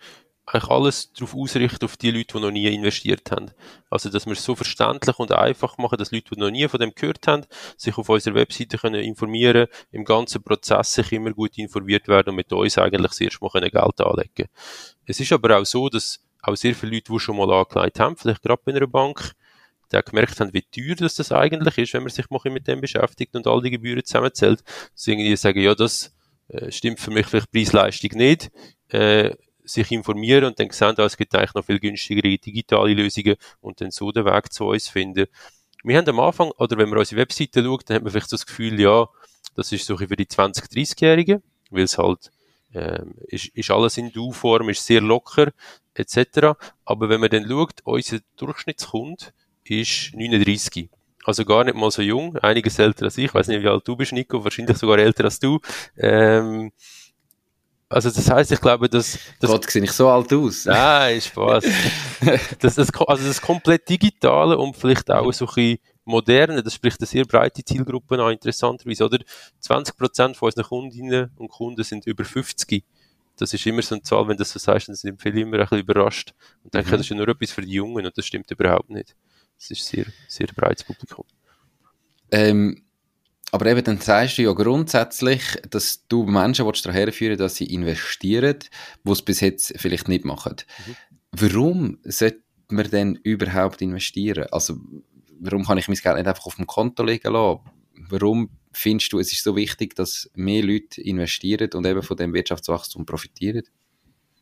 eigentlich alles darauf ausrichten, auf die Leute, die noch nie investiert haben. Also, dass wir es so verständlich und einfach machen, dass Leute, die noch nie von dem gehört haben, sich auf unserer Webseite können informieren, im ganzen Prozess sich immer gut informiert werden und mit uns eigentlich das erste Mal Geld anlegen können. Es ist aber auch so, dass auch sehr viele Leute, die schon mal angelegt haben, vielleicht gerade bei einer Bank, die auch gemerkt haben, wie teuer das, das eigentlich ist, wenn man sich mit dem beschäftigt und all die Gebühren zusammenzählt. Sie irgendwie sagen, ja, das äh, stimmt für mich vielleicht Preis-Leistung nicht. Äh, sich informieren und dann sehen, ah, es gibt eigentlich noch viel günstigere digitale Lösungen und dann so den Weg zu uns finden. Wir haben am Anfang, oder wenn man unsere Webseite schaut, dann hat man vielleicht so das Gefühl, ja, das ist so für die 20-, 30-Jährigen, weil es halt ähm, ist, ist alles in Du-Form, ist sehr locker, etc. Aber wenn man dann schaut, unser Durchschnittskunde ist 39. Also gar nicht mal so jung, einiges älter als ich. Ich weiß nicht, wie alt du bist, Nico, wahrscheinlich sogar älter als du. Ähm, also das heißt, ich glaube, dass... dass Gott, sehe ich so alt aus? Nein, Spaß. das, das, also das komplett Digitale und vielleicht auch so ein bisschen moderne, das spricht eine sehr breite Zielgruppe an, interessanterweise, oder? 20% von unseren Kundinnen und Kunden sind über 50 das ist immer so eine Zahl, wenn du das so sagst, dann sind viele immer ein bisschen überrascht und denken, mhm. das ist ja nur etwas für die Jungen und das stimmt überhaupt nicht. Es ist sehr, sehr breites Publikum. Ähm, aber eben, dann sagst du ja grundsätzlich, dass du Menschen daran herführen dass sie investieren, wo es bis jetzt vielleicht nicht machen. Mhm. Warum sollte man denn überhaupt investieren? Also, warum kann ich mein Geld nicht einfach auf dem Konto legen lassen? Warum findest du, es ist so wichtig, dass mehr Leute investieren und eben von dem Wirtschaftswachstum profitieren?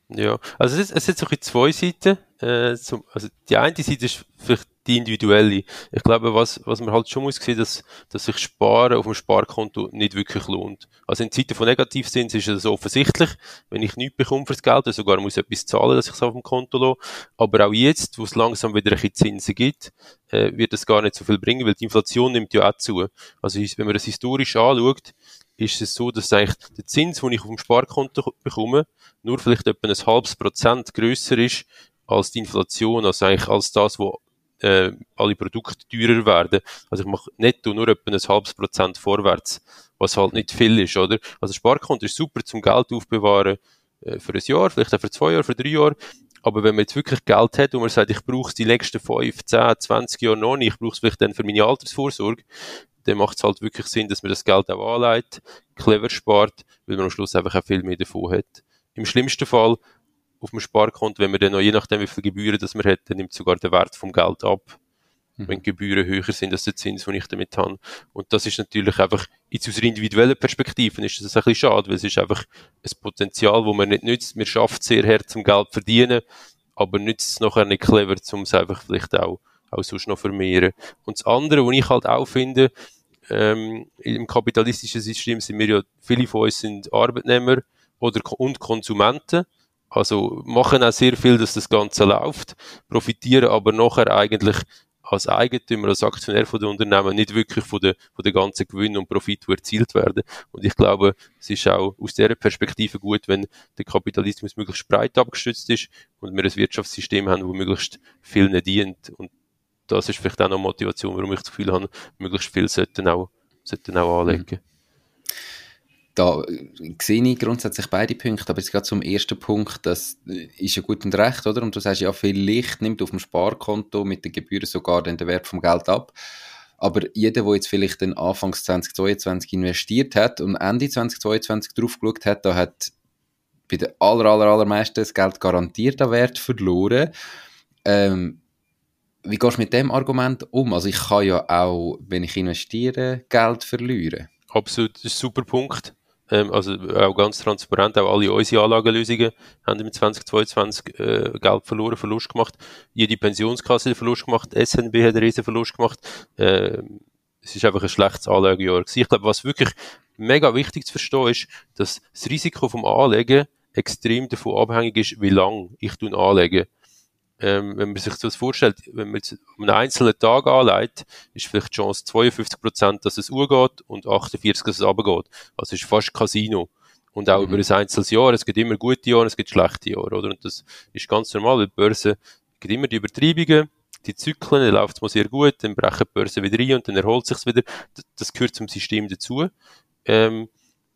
Ja, also es, es hat so zwei Seiten. Äh, zum, also die eine Seite ist vielleicht die individuelle. Ich glaube, was, was man halt schon muss sehen, dass, dass sich Sparen auf dem Sparkonto nicht wirklich lohnt. Also in Zeiten von Negativzins ist es offensichtlich, wenn ich nichts bekomme fürs Geld, oder sogar muss etwas zahlen, dass ich es auf dem Konto lasse. Aber auch jetzt, wo es langsam wieder ein bisschen Zinsen gibt, äh, wird es gar nicht so viel bringen, weil die Inflation nimmt ja auch zu. Also wenn man das historisch anschaut, ist es so, dass eigentlich der Zins, den ich auf dem Sparkonto bekomme, nur vielleicht etwa ein halbes Prozent grösser ist als die Inflation, also eigentlich als das, wo äh, alle Produkte teurer werden. Also ich mache netto nur etwa ein halbes Prozent vorwärts, was halt nicht viel ist, oder? Also Sparkonto ist super zum Geld aufbewahren äh, für ein Jahr, vielleicht auch für zwei Jahre, für drei Jahre. Aber wenn man jetzt wirklich Geld hat und man sagt, ich brauche es die nächsten 5, 10, 20 Jahre noch nicht, ich brauche es vielleicht dann für meine Altersvorsorge, dann macht es halt wirklich Sinn, dass man das Geld auch anlegt, clever spart, weil man am Schluss einfach auch viel mehr davon hat. Im schlimmsten Fall auf dem Sparkonto, wenn man dann noch, je nachdem wie viele Gebühren das man hat, dann nimmt sogar der Wert vom Geld ab. Mhm. Wenn die Gebühren höher sind als der Zins, den ich damit habe. Und das ist natürlich einfach, jetzt aus individuellen Perspektiven ist das ein bisschen schade, weil es ist einfach ein Potenzial, das man nicht nützt. Man schafft sehr hart zum Geld verdienen, aber nützt es nachher nicht clever, um es einfach vielleicht auch, auch sonst noch vermehren. Und das andere, was ich halt auch finde, ähm, im kapitalistischen System sind wir ja, viele von uns sind Arbeitnehmer oder, und Konsumenten. Also machen auch sehr viel, dass das Ganze läuft, profitieren aber nachher eigentlich als Eigentümer, als Aktionär von den Unternehmen nicht wirklich von der, von der ganzen Gewinn und Profit, die erzielt werden. Und ich glaube, es ist auch aus dieser Perspektive gut, wenn der Kapitalismus möglichst breit abgestützt ist und wir ein Wirtschaftssystem haben, das möglichst vielen dient. Und das ist vielleicht auch noch Motivation, warum ich das Gefühl habe, möglichst viel sollten auch, sollten auch anlegen. Mhm da sehe ich grundsätzlich beide Punkte, aber jetzt gerade zum ersten Punkt, das ist ja gut und recht, oder? Und du sagst ja, viel Licht nimmt auf dem Sparkonto mit den Gebühren sogar den Wert vom Geld ab. Aber jeder, der jetzt vielleicht den Anfangs 2022 investiert hat und Ende 2022 drauf geschaut hat, da hat bei den aller, aller, allermeisten das Geld garantiert an Wert verloren. Ähm, wie gehst du mit dem Argument um? Also ich kann ja auch, wenn ich investiere, Geld verlieren. Absolut, das ist ein super Punkt ähm, also auch ganz transparent, auch alle unsere Anlagenlösungen haben im 2022 äh, Geld verloren, Verlust gemacht. Jede Pensionskasse hat Verlust gemacht, SNB hat einen riesen Verlust gemacht. Äh, es ist einfach ein schlechtes Anlagejahr. Ich glaube, was wirklich mega wichtig zu verstehen ist, dass das Risiko vom Anlegen extrem davon abhängig ist, wie lang ich anlege ähm, wenn man sich das vorstellt, wenn man jetzt einen einzelnen Tag anlegt, ist vielleicht die Chance 52 Prozent, dass es urgeht und 48, dass es runtergeht. Also ist fast Casino. Und auch mhm. über ein einzelnes Jahr. Es gibt immer gute Jahre, es gibt schlechte Jahre, oder? Und das ist ganz normal, weil die Börse gibt immer die Übertreibungen, die Zyklen, dann läuft es mal sehr gut, dann brechen die Börse wieder rein und dann erholt sich wieder. Das gehört zum System dazu. Ähm,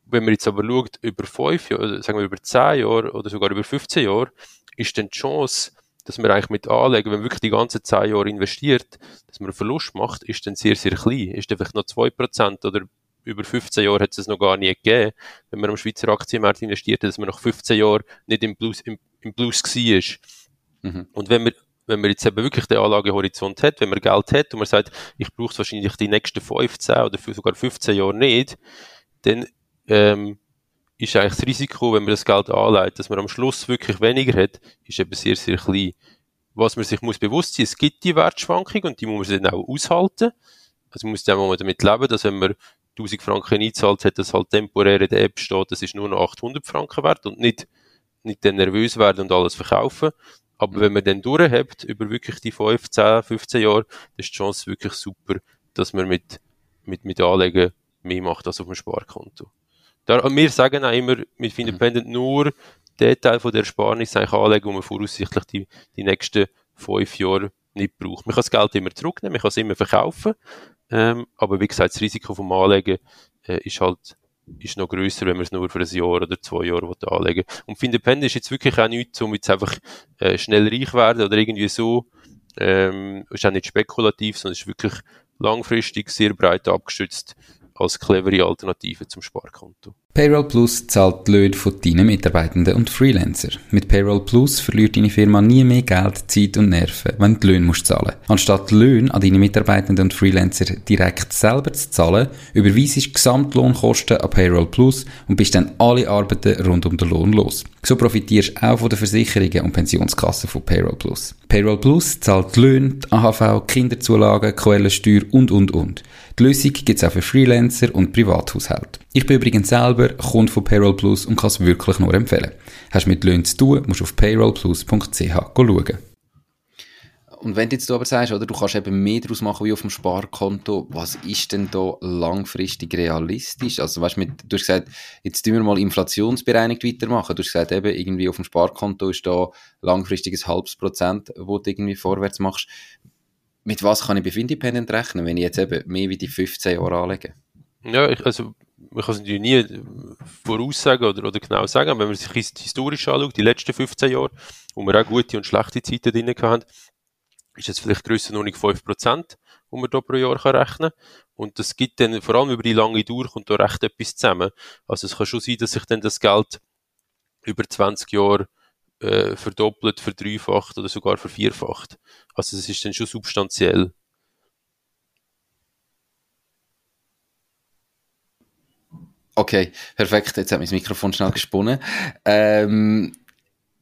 wenn man jetzt aber schaut, über fünf Jahre, sagen wir über zehn Jahre oder sogar über 15 Jahre, ist dann die Chance, dass man eigentlich mit Anlegen, wenn man wirklich die ganzen 10 Jahre investiert, dass man einen Verlust macht, ist dann sehr, sehr klein. Ist dann vielleicht noch 2% oder über 15 Jahre hat es noch gar nie gegeben, wenn man am Schweizer Aktienmarkt investiert, dass man nach 15 Jahren nicht im Plus, im, im Plus war. Mhm. Und wenn man wenn man jetzt eben wirklich den Anlagehorizont hat, wenn man Geld hat und man sagt, ich brauche es wahrscheinlich die nächsten 15 oder sogar 15 Jahre nicht, dann ähm, ist eigentlich das Risiko, wenn man das Geld anlegt, dass man am Schluss wirklich weniger hat, ist eben sehr, sehr klein. Was man sich muss bewusst sein, es gibt die Wertschwankung und die muss man dann auch aushalten. Also man muss dann mal damit leben, dass wenn man 1000 Franken einzahlt, hat das halt temporär in der App steht, das ist nur noch 800 Franken wert und nicht, nicht dann nervös werden und alles verkaufen. Aber wenn man dann durchhebt, über wirklich die 5, 10, 15 Jahre, dann ist die Chance wirklich super, dass man mit, mit, mit Anlegen mehr macht als auf dem Sparkonto. Da, wir sagen auch immer mit Independent nur den Teil von der Ersparnis eigentlich anlegen, wo man voraussichtlich die, die nächsten fünf Jahre nicht braucht. Man kann das Geld immer zurücknehmen, man kann es immer verkaufen, ähm, aber wie gesagt, das Risiko vom Anlegen äh, ist halt ist noch grösser, wenn man es nur für ein Jahr oder zwei Jahre anlegen will. Und für Independent ist jetzt wirklich auch nichts, um jetzt einfach äh, schnell reich werden oder irgendwie so. Ähm, ist auch nicht spekulativ, sondern ist wirklich langfristig sehr breit abgestützt als clevere Alternative zum Sparkonto. Payroll Plus zahlt die Löhne von deinen Mitarbeitenden und Freelancer. Mit Payroll Plus verliert deine Firma nie mehr Geld, Zeit und Nerven, wenn du die Löhne musst zahlen Anstatt die Löhne an deine Mitarbeitenden und Freelancer direkt selber zu zahlen, überweisst du Gesamtlohnkosten an Payroll Plus und bist dann alle Arbeiten rund um den Lohn los. So profitierst du auch von den Versicherungen und Pensionskassen von Payroll Plus. Payroll Plus zahlt die Löhne, die AHV, Kinderzulagen, Quellensteuer und, und, und. Die Lösung gibt es auch für Freelancer und Privathaushalte. Ich bin übrigens selber Kunde von Payroll Plus und kann es wirklich nur empfehlen. Hast du mit Löhnen zu tun, musst du auf payrollplus.ch schauen. Und wenn du jetzt aber sagst, oder, du kannst eben mehr daraus machen wie auf dem Sparkonto, was ist denn da langfristig realistisch? Also weißt, mit, du hast gesagt, jetzt tun wir mal inflationsbereinigt weitermachen. Du hast gesagt, eben irgendwie auf dem Sparkonto ist da langfristig ein halbes Prozent, wo du irgendwie vorwärts machst. Mit was kann ich bei Independent rechnen, wenn ich jetzt eben mehr wie die 15 Jahre anlege? Ja, ich, also man kann es natürlich nie voraussagen oder, oder genau sagen, aber wenn man sich historisch anschaut, die letzten 15 Jahre, wo wir auch gute und schlechte Zeiten drin hatten, ist es vielleicht Grössenordnung 5%, die man da pro Jahr kann rechnen kann. Und das gibt dann, vor allem über die lange Dauer, kommt da recht etwas zusammen. Also es kann schon sein, dass sich dann das Geld über 20 Jahre äh, verdoppelt, verdreifacht oder sogar vervierfacht. Also das ist dann schon substanziell. Okay, perfekt. Jetzt hat mein Mikrofon schnell gesponnen. Ähm,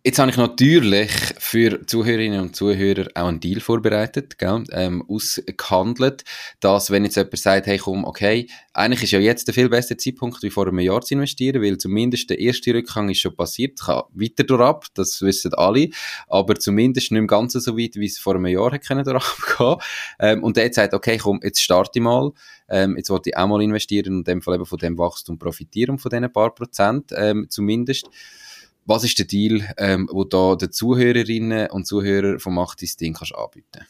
Jetzt habe ich natürlich für Zuhörerinnen und Zuhörer auch einen Deal vorbereitet, gell? Ähm, ausgehandelt, dass wenn jetzt jemand sagt, hey komm, okay, eigentlich ist ja jetzt der viel bessere Zeitpunkt, wie vor einem Jahr zu investieren, weil zumindest der erste Rückgang ist schon passiert, kann weiter durchab, das wissen alle, aber zumindest nicht im Ganzen so weit, wie es vor einem Jahr hätte können durchab ähm, Und der sagt, okay, komm, jetzt starte ich mal, ähm, jetzt wollte ich auch mal investieren und in dem Fall eben von dem Wachstum profitieren, von diesen paar Prozent ähm, zumindest was ist der Deal, ähm, wo da den Zuhörerinnen und Zuhörern vom Macht dein Ding kannst anbieten?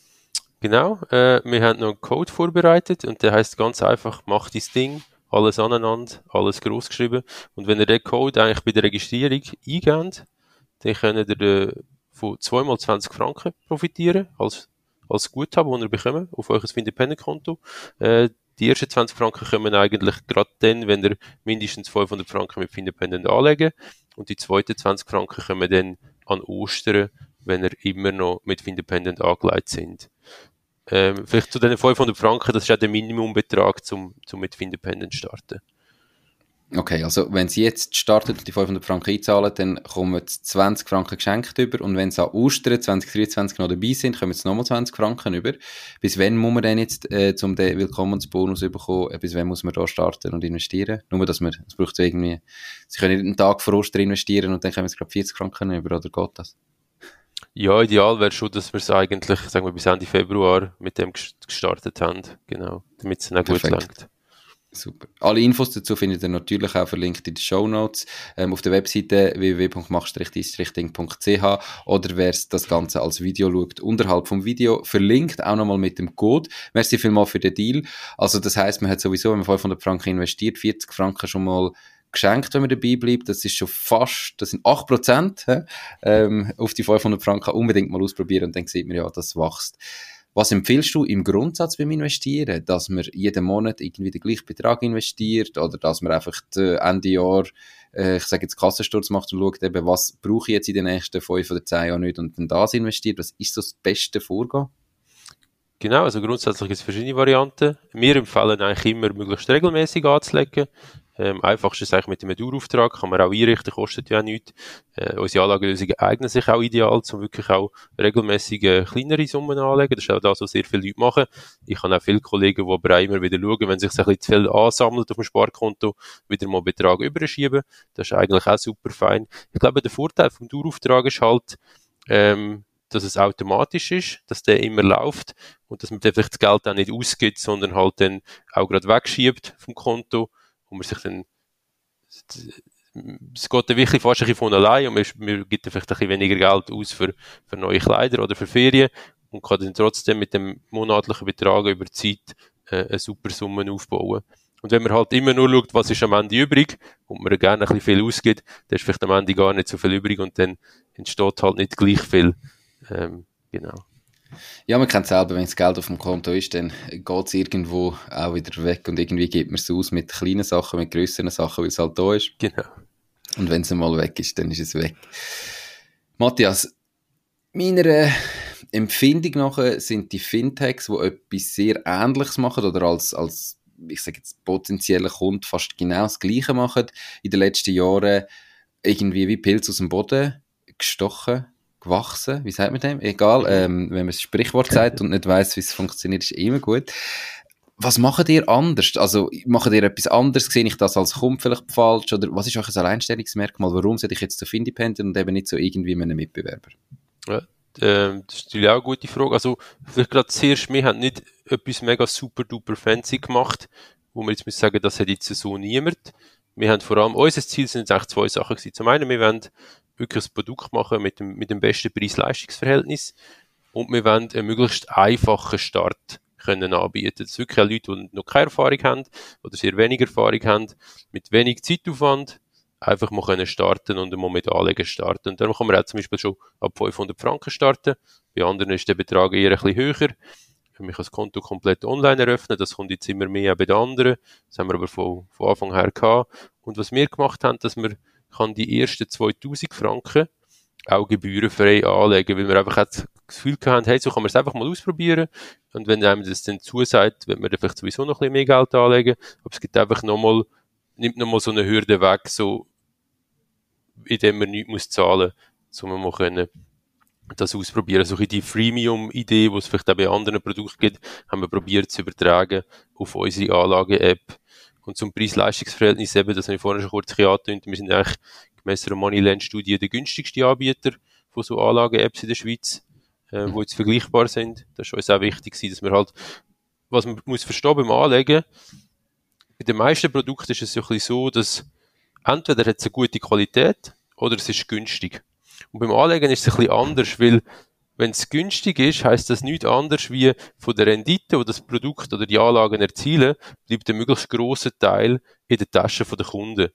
Genau, äh, wir haben noch einen Code vorbereitet und der heißt ganz einfach, mach dein Ding, alles aneinander, alles groß geschrieben. Und wenn ihr den Code eigentlich bei der Registrierung eingebt, dann könnt ihr äh, von zweimal 20 Franken profitieren als, als Guthaben, das ihr bekommt auf euch Independent-Konto. Äh, die ersten 20 Franken kommen eigentlich gerade dann, wenn ihr mindestens 500 Franken mit Independent anlegen. Und die zweiten 20 Franken kommen dann an Ostern, wenn ihr immer noch mit Independent angelegt sind. Ähm, vielleicht zu den 500 Franken, das ist auch der Minimumbetrag, zum, zum mit Independent starten. Okay, also wenn Sie jetzt startet und die 500 Franken einzahlen, dann kommen Sie 20 Franken geschenkt über und wenn Sie an Ostern 2023 noch dabei sind, kommen Sie nochmal 20 Franken über. Bis wann muss man denn jetzt äh, zum den Willkommensbonus bekommen, äh, bis wann muss man da starten und investieren? Nur, dass man, es braucht irgendwie, Sie können nicht einen Tag vor Ostern investieren und dann kommen Sie gerade 40 Franken über, oder geht das? Ja, ideal wäre schon, dass wir es eigentlich, sagen wir, bis Ende Februar mit dem gestartet haben, genau, damit es dann auch gut langt. Super. Alle Infos dazu findet ihr natürlich auch verlinkt in den Show Notes ähm, auf der Webseite www.mach-ding.ch oder wer das Ganze als Video schaut, unterhalb vom Video verlinkt, auch nochmal mit dem Code. Merci vielmal für den Deal. Also das heißt, man hat sowieso, wenn man 500 Franken investiert, 40 Franken schon mal geschenkt, wenn man dabei bleibt. Das ist schon fast, das sind 8% ähm, auf die 500 Franken. Unbedingt mal ausprobieren und dann sieht man ja, das wächst. Was empfiehlst du im Grundsatz beim Investieren? Dass man jeden Monat irgendwie den gleichen Betrag investiert oder dass man einfach Ende Jahr, äh, ich sage jetzt Kassensturz macht und schaut eben, was brauche ich jetzt in den nächsten fünf oder zehn Jahren nicht und dann das investiert? Was ist so das beste Vorgehen? Genau, also grundsätzlich gibt es verschiedene Varianten. Wir empfehlen eigentlich immer, möglichst regelmäßig anzulegen. Ähm, einfachst ist eigentlich mit dem Dauerauftrag, kann man auch einrichten, kostet ja nichts. Äh, unsere Anlagelösungen eignen sich auch ideal, um wirklich auch regelmäßige kleinere Summen anzulegen. Das ist auch das, was sehr viele Leute machen. Ich habe auch viele Kollegen, die aber auch immer wieder schauen, wenn sich ein bisschen zu viel ansammelt auf dem Sparkonto, wieder mal Betrag überschieben. Das ist eigentlich auch super fein. Ich glaube, der Vorteil vom Dauerauftrag ist halt, ähm, dass es automatisch ist, dass der immer läuft und dass man vielleicht das Geld auch nicht ausgibt, sondern halt dann auch gerade wegschiebt vom Konto wo man sich dann, es geht dann wirklich fast ein bisschen von allein und man, man gibt vielleicht ein bisschen weniger Geld aus für, für neue Kleider oder für Ferien und kann dann trotzdem mit dem monatlichen Betrag über Zeit äh, eine super Summe aufbauen. Und wenn man halt immer nur schaut, was ist am Ende übrig und man gerne ein bisschen viel ausgibt, dann ist vielleicht am Ende gar nicht so viel übrig und dann entsteht halt nicht gleich viel. Ähm, genau. Ja, man kennt selber, wenn das Geld auf dem Konto ist, dann geht es irgendwo auch wieder weg und irgendwie gibt man es aus mit kleinen Sachen, mit größeren Sachen, weil es halt da ist. Genau. Und wenn es einmal weg ist, dann ist es weg. Matthias, meiner Empfindung nach sind die Fintechs, die etwas sehr Ähnliches machen oder als, als ich sage jetzt, potenzieller Kunde fast genau das Gleiche machen, in den letzten Jahren irgendwie wie Pilz aus dem Boden gestochen gewachsen, wie sagt man dem? Egal, ähm, wenn man das Sprichwort sagt und nicht weiß, wie es funktioniert, ist immer gut. Was macht ihr anders? Also, macht ihr etwas anderes? Sehe ich das als Kunde vielleicht falsch? Oder was ist euch ein Alleinstellungsmerkmal? Warum sollte ich jetzt zu Independent und eben nicht so irgendwie einem Mitbewerber? Ja, ähm, das ist natürlich auch eine gute Frage. Also, vielleicht gerade zuerst, wir haben nicht etwas mega super duper fancy gemacht, wo wir jetzt müssen sagen, das hat jetzt so niemand. Wir haben vor allem, unser Ziel sind jetzt eigentlich zwei Sachen gewesen. Zum einen, wir wollen wirklich ein Produkt machen mit dem, mit dem besten Preis-Leistungs-Verhältnis und wir wollen einen möglichst einfachen Start können anbieten. Das sind wirklich Leute, die noch keine Erfahrung haben oder sehr wenig Erfahrung haben, mit wenig Zeitaufwand einfach mal können starten und mal mit Anlegen starten. Und dann kann man auch zum Beispiel schon ab 500 Franken starten. Bei anderen ist der Betrag eher ein bisschen höher. Man kann das Konto komplett online eröffnen. Das kommt jetzt immer mehr bei den anderen. Das haben wir aber von, von Anfang her gehabt. Und was wir gemacht haben, dass man kann die ersten 2000 Franken auch gebührenfrei anlegen, weil wir einfach das Gefühl haben, hey, so kann man es einfach mal ausprobieren. Und wenn einem das dann zusagt, wird man vielleicht sowieso noch ein bisschen mehr Geld anlegen. Aber es gibt einfach nochmal, nimmt nochmal so eine Hürde weg, so, indem man nichts muss zahlen muss, um mal können das ausprobieren. So die Freemium-Idee, die es vielleicht auch bei anderen Produkten gibt, haben wir probiert zu übertragen auf unsere Anlage-App. Und zum Preis-Leistungs-Verhältnis eben, das habe ich vorhin schon kurz angetönt, wir sind eigentlich gemäss einer Moneyland-Studie der günstigste Anbieter von so Anlage-Apps in der Schweiz, äh, wo jetzt vergleichbar sind. Das ist uns auch wichtig, dass wir halt, was man muss verstehen beim Anlegen, bei den meisten Produkten ist es so ein bisschen so, dass entweder hat es eine gute Qualität oder es ist günstig. Und beim Anlegen ist es ein bisschen anders, weil wenn es günstig ist, heißt das nichts anderes wie von der Rendite, die das Produkt oder die Anlagen erzielen, bleibt ein möglichst grosser Teil in der Tasche der Kunden.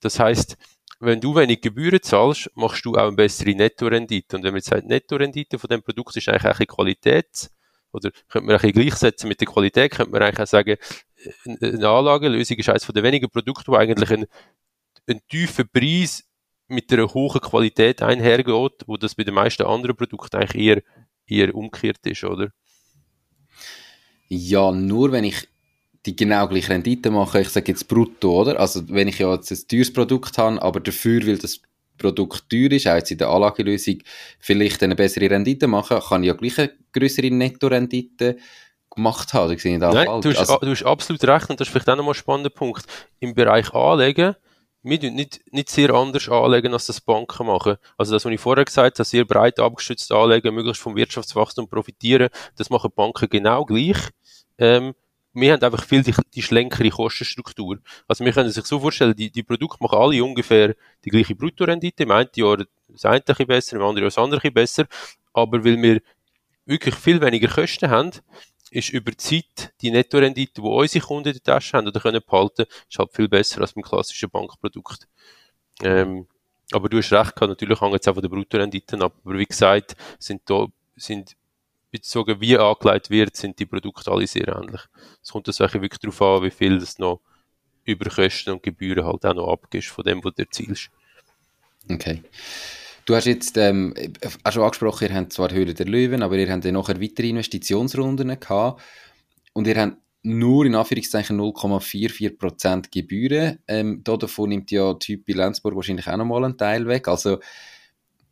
Das heißt, wenn du wenig Gebühren zahlst, machst du auch eine bessere Nettorendite. Und wenn man jetzt sagt, Nettorendite von dem Produkt ist eigentlich auch eine Qualität, oder könnte man ein gleichsetzen mit der Qualität, könnte man eigentlich auch sagen, eine Anlagenlösung ist eines der wenigen Produkte, wo eigentlich einen, einen tiefen Preis mit einer hohen Qualität einhergeht, wo das bei den meisten anderen Produkten eigentlich eher, eher umgekehrt ist, oder? Ja, nur wenn ich die genau gleiche Rendite mache, ich sage jetzt brutto, oder? Also wenn ich ja jetzt ein teures Produkt habe, aber dafür, weil das Produkt teuer ist, auch jetzt in der Anlagelösung, vielleicht eine bessere Rendite machen, kann ich ja gleich eine größere Nettorendite gemacht haben. Nein, du hast, also, du hast absolut recht und das ist vielleicht auch nochmal ein spannender Punkt. Im Bereich Anlegen wir nicht, nicht sehr anders anlegen, als das Banken machen. Also das, was ich vorher gesagt habe, sehr breit abgestützt anlegen, möglichst vom Wirtschaftswachstum profitieren, das machen Banken genau gleich. Ähm, wir haben einfach viel die, die schlänkere Kostenstruktur. Also wir können sich so vorstellen, die, die Produkte machen alle ungefähr die gleiche Bruttorendite. Im einen Jahr das eine ein besser, im anderen Jahr das andere besser. Aber weil wir wirklich viel weniger Kosten haben, ist über die Zeit die Nettorendite, die unsere Kunden in der Tasche haben oder können behalten, ist halt viel besser als beim klassischen Bankprodukt. Ähm, aber du hast recht gehabt, natürlich hängt es auch von der Bruttorenditen ab. Aber wie gesagt, sind da, sind bezogen wie angelegt wird, sind die Produkte alle sehr ähnlich. Es kommt das wirklich darauf an, wie viel das noch über Kosten und Gebühren halt auch noch abgibst von dem, was du erzielst. Okay. Du hast jetzt ähm, auch schon angesprochen, ihr habt zwar Höhle der Löwen, aber ihr habt dann nachher weitere Investitionsrunden gehabt und ihr habt nur in Anführungszeichen 0,44% Gebühren. Ähm, davon nimmt ja Typ Lenzburg wahrscheinlich auch nochmal einen Teil weg. Also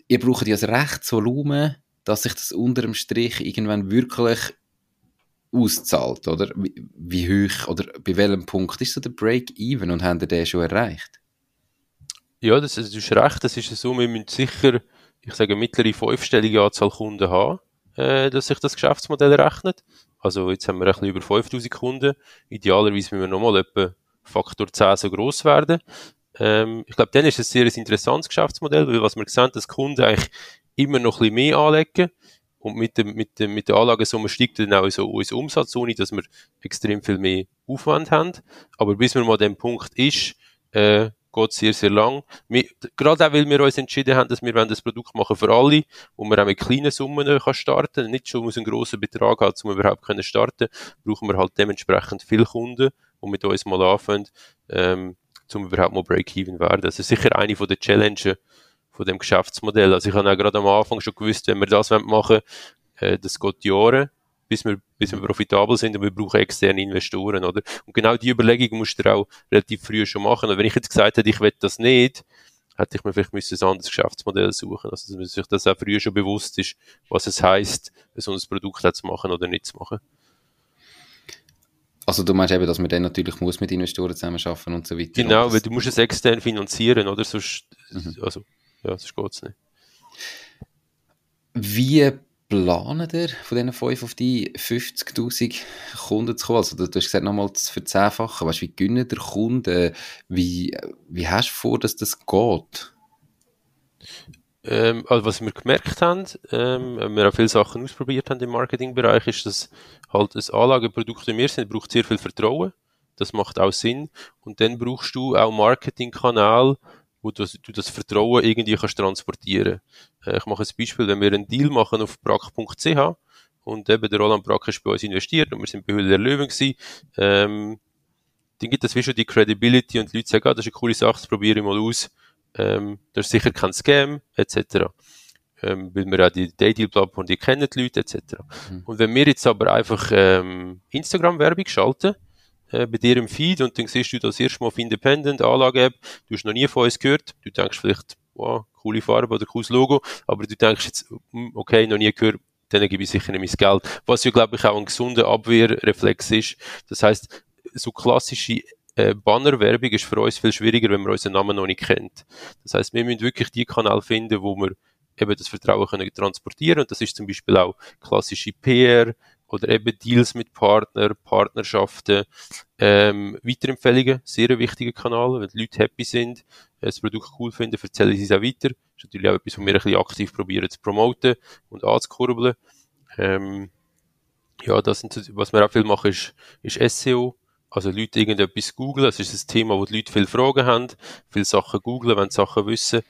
ihr braucht ja das Rechtsvolumen, dass sich das unter dem Strich irgendwann wirklich auszahlt, oder? Wie, wie hoch oder bei welchem Punkt ist so der Break-Even und habt ihr den schon erreicht? Ja, das, also, du hast recht, das ist so, wir müssen sicher, ich sage, mittlere fünfstellige Anzahl Kunden haben, äh, dass sich das Geschäftsmodell rechnet. Also jetzt haben wir ein über 5000 Kunden. Idealerweise müssen wir nochmal etwa Faktor 10 so gross werden. Ähm, ich glaube, dann ist es ein sehr interessantes Geschäftsmodell, weil was wir haben, dass Kunden eigentlich immer noch ein bisschen mehr anlegen und mit, dem, mit, dem, mit der Anlagesumme steigt dann auch so unser Umsatz, ohne dass wir extrem viel mehr Aufwand haben. Aber bis man mal an dem Punkt ist, äh, geht sehr, sehr lang. Wir, gerade auch, weil wir uns entschieden haben, dass wir das Produkt machen für alle und wir auch mit kleinen Summen kann starten Nicht schon muss einen grossen Betrag haben, um überhaupt können starten brauchen wir halt dementsprechend viele Kunden, die mit uns mal anfangen, ähm, um überhaupt mal Break-Even werden. Das ist sicher eine den Challenges von dem Geschäftsmodell. Also ich habe auch gerade am Anfang schon gewusst, wenn wir das machen wollen, äh, das geht Jahre bis wir, bis wir profitabel sind und wir brauchen externe Investoren, oder? Und genau die Überlegung musst du auch relativ früh schon machen. Und wenn ich jetzt gesagt hätte, ich will das nicht, hätte ich mir vielleicht müssen ein anderes Geschäftsmodell suchen. Also, dass man sich das auch früher schon bewusst ist, was es heisst, so ein Produkt zu machen oder nicht zu machen. Also du meinst eben, dass man dann natürlich muss mit Investoren zusammenarbeiten und so weiter. Genau, weil du musst es extern finanzieren, oder? Sonst, mhm. also, ja, sonst geht's nicht. Wie planen ihr, von diesen 5 auf die 50'000 Kunden zu kommen? Also, du, hast gesagt, nochmal zu verzehnfachen. Weißt wie gönnen der Kunden? Wie, wie hast du vor, dass das geht? Ähm, also was wir gemerkt haben, ähm, wir auch viele Sachen ausprobiert haben im Marketingbereich, ist, dass halt ein Anlageprodukt wie wir sind, braucht sehr viel Vertrauen. Das macht auch Sinn. Und dann brauchst du auch Marketingkanal, wo du, du das Vertrauen irgendwie kannst transportieren. Äh, ich mache ein Beispiel, wenn wir einen Deal machen auf brack.ch und eben der Roland Brack ist bei uns investiert und wir sind bei Höhle der Löwen gewesen, ähm, dann gibt es wie schon die Credibility und die Leute sagen, ah, das ist eine coole Sache, das probiere ich mal aus. Ähm, das ist sicher kein Scam, etc. Ähm, weil wir auch die Daydeal-Plattform, die kennen die Leute, etc. Mhm. Und wenn wir jetzt aber einfach ähm, Instagram-Werbung schalten, äh, bei dir im Feed und dann siehst du das erste Mal auf Independent, Anlage-App, du hast noch nie von uns gehört, du denkst vielleicht, wow, coole Farbe oder cooles Logo, aber du denkst jetzt, hm, okay, noch nie gehört, dann gebe ich sicher nicht mein Geld. Was ja, glaube ich, auch ein gesunder Abwehrreflex ist. Das heißt, so klassische äh, Bannerwerbung ist für uns viel schwieriger, wenn man unseren Namen noch nicht kennt. Das heißt, wir müssen wirklich die Kanäle finden, wo wir eben das Vertrauen können transportieren und das ist zum Beispiel auch klassische PR oder eben Deals mit Partnern, Partnerschaften, ähm, Weiterempfehlungen, sehr ein wichtiger Kanal, wenn die Leute happy sind, äh, das Produkt cool finden, erzählen sie es auch weiter. Das ist natürlich auch etwas, was wir ein bisschen aktiv probieren zu promoten und anzukurbeln. Ähm, ja, das sind, was wir auch viel machen, ist, ist SEO. Also Leute irgendetwas googeln, das ist ein Thema, wo die Leute viele Fragen haben, viele Sachen googeln, wenn sie Sachen wissen.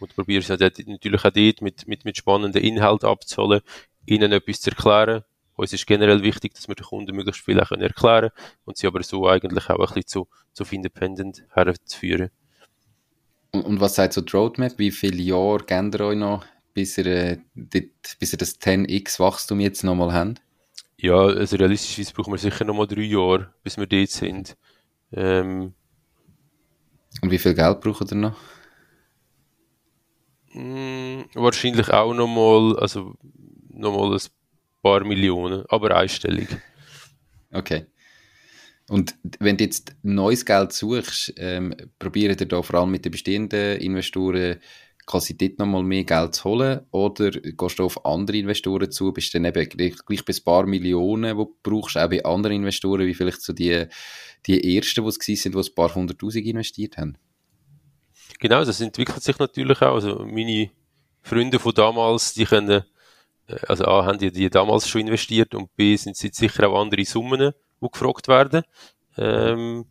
Und probieren es natürlich auch dort mit, mit, mit spannenden Inhalten abzuholen, ihnen etwas zu erklären. Uns ist generell wichtig, dass wir den Kunden möglichst viel auch erklären können und sie aber so eigentlich auch ein bisschen zu, zu Independent herzuführen. Und, was sagt so die Roadmap? Wie viele Jahre gehen ihr euch noch, bis ihr, äh, bis ihr das 10x Wachstum jetzt nochmal habt? Ja, also realistischerweise brauchen wir sicher noch mal drei Jahre, bis wir dort sind. Ähm, Und wie viel Geld brauchen ihr noch? Mh, hm, wahrscheinlich auch noch mal, also noch mal ein paar Millionen, aber einstellig. Okay. Und wenn du jetzt neues Geld suchst, ähm, probiert ihr da vor allem mit den bestehenden Investoren quasi dort nochmal mehr Geld zu holen oder gehst du auf andere Investoren zu, bist du dann eben gleich, gleich bei ein paar Millionen, die du brauchst, auch bei anderen Investoren, wie vielleicht so die, die ersten, die es gewesen sind, die ein paar hunderttausend investiert haben? Genau, das entwickelt sich natürlich auch. Also meine Freunde von damals, die können, also A, haben die, die damals schon investiert und B, sind jetzt sicher auch andere Summen, die gefragt werden. Ähm,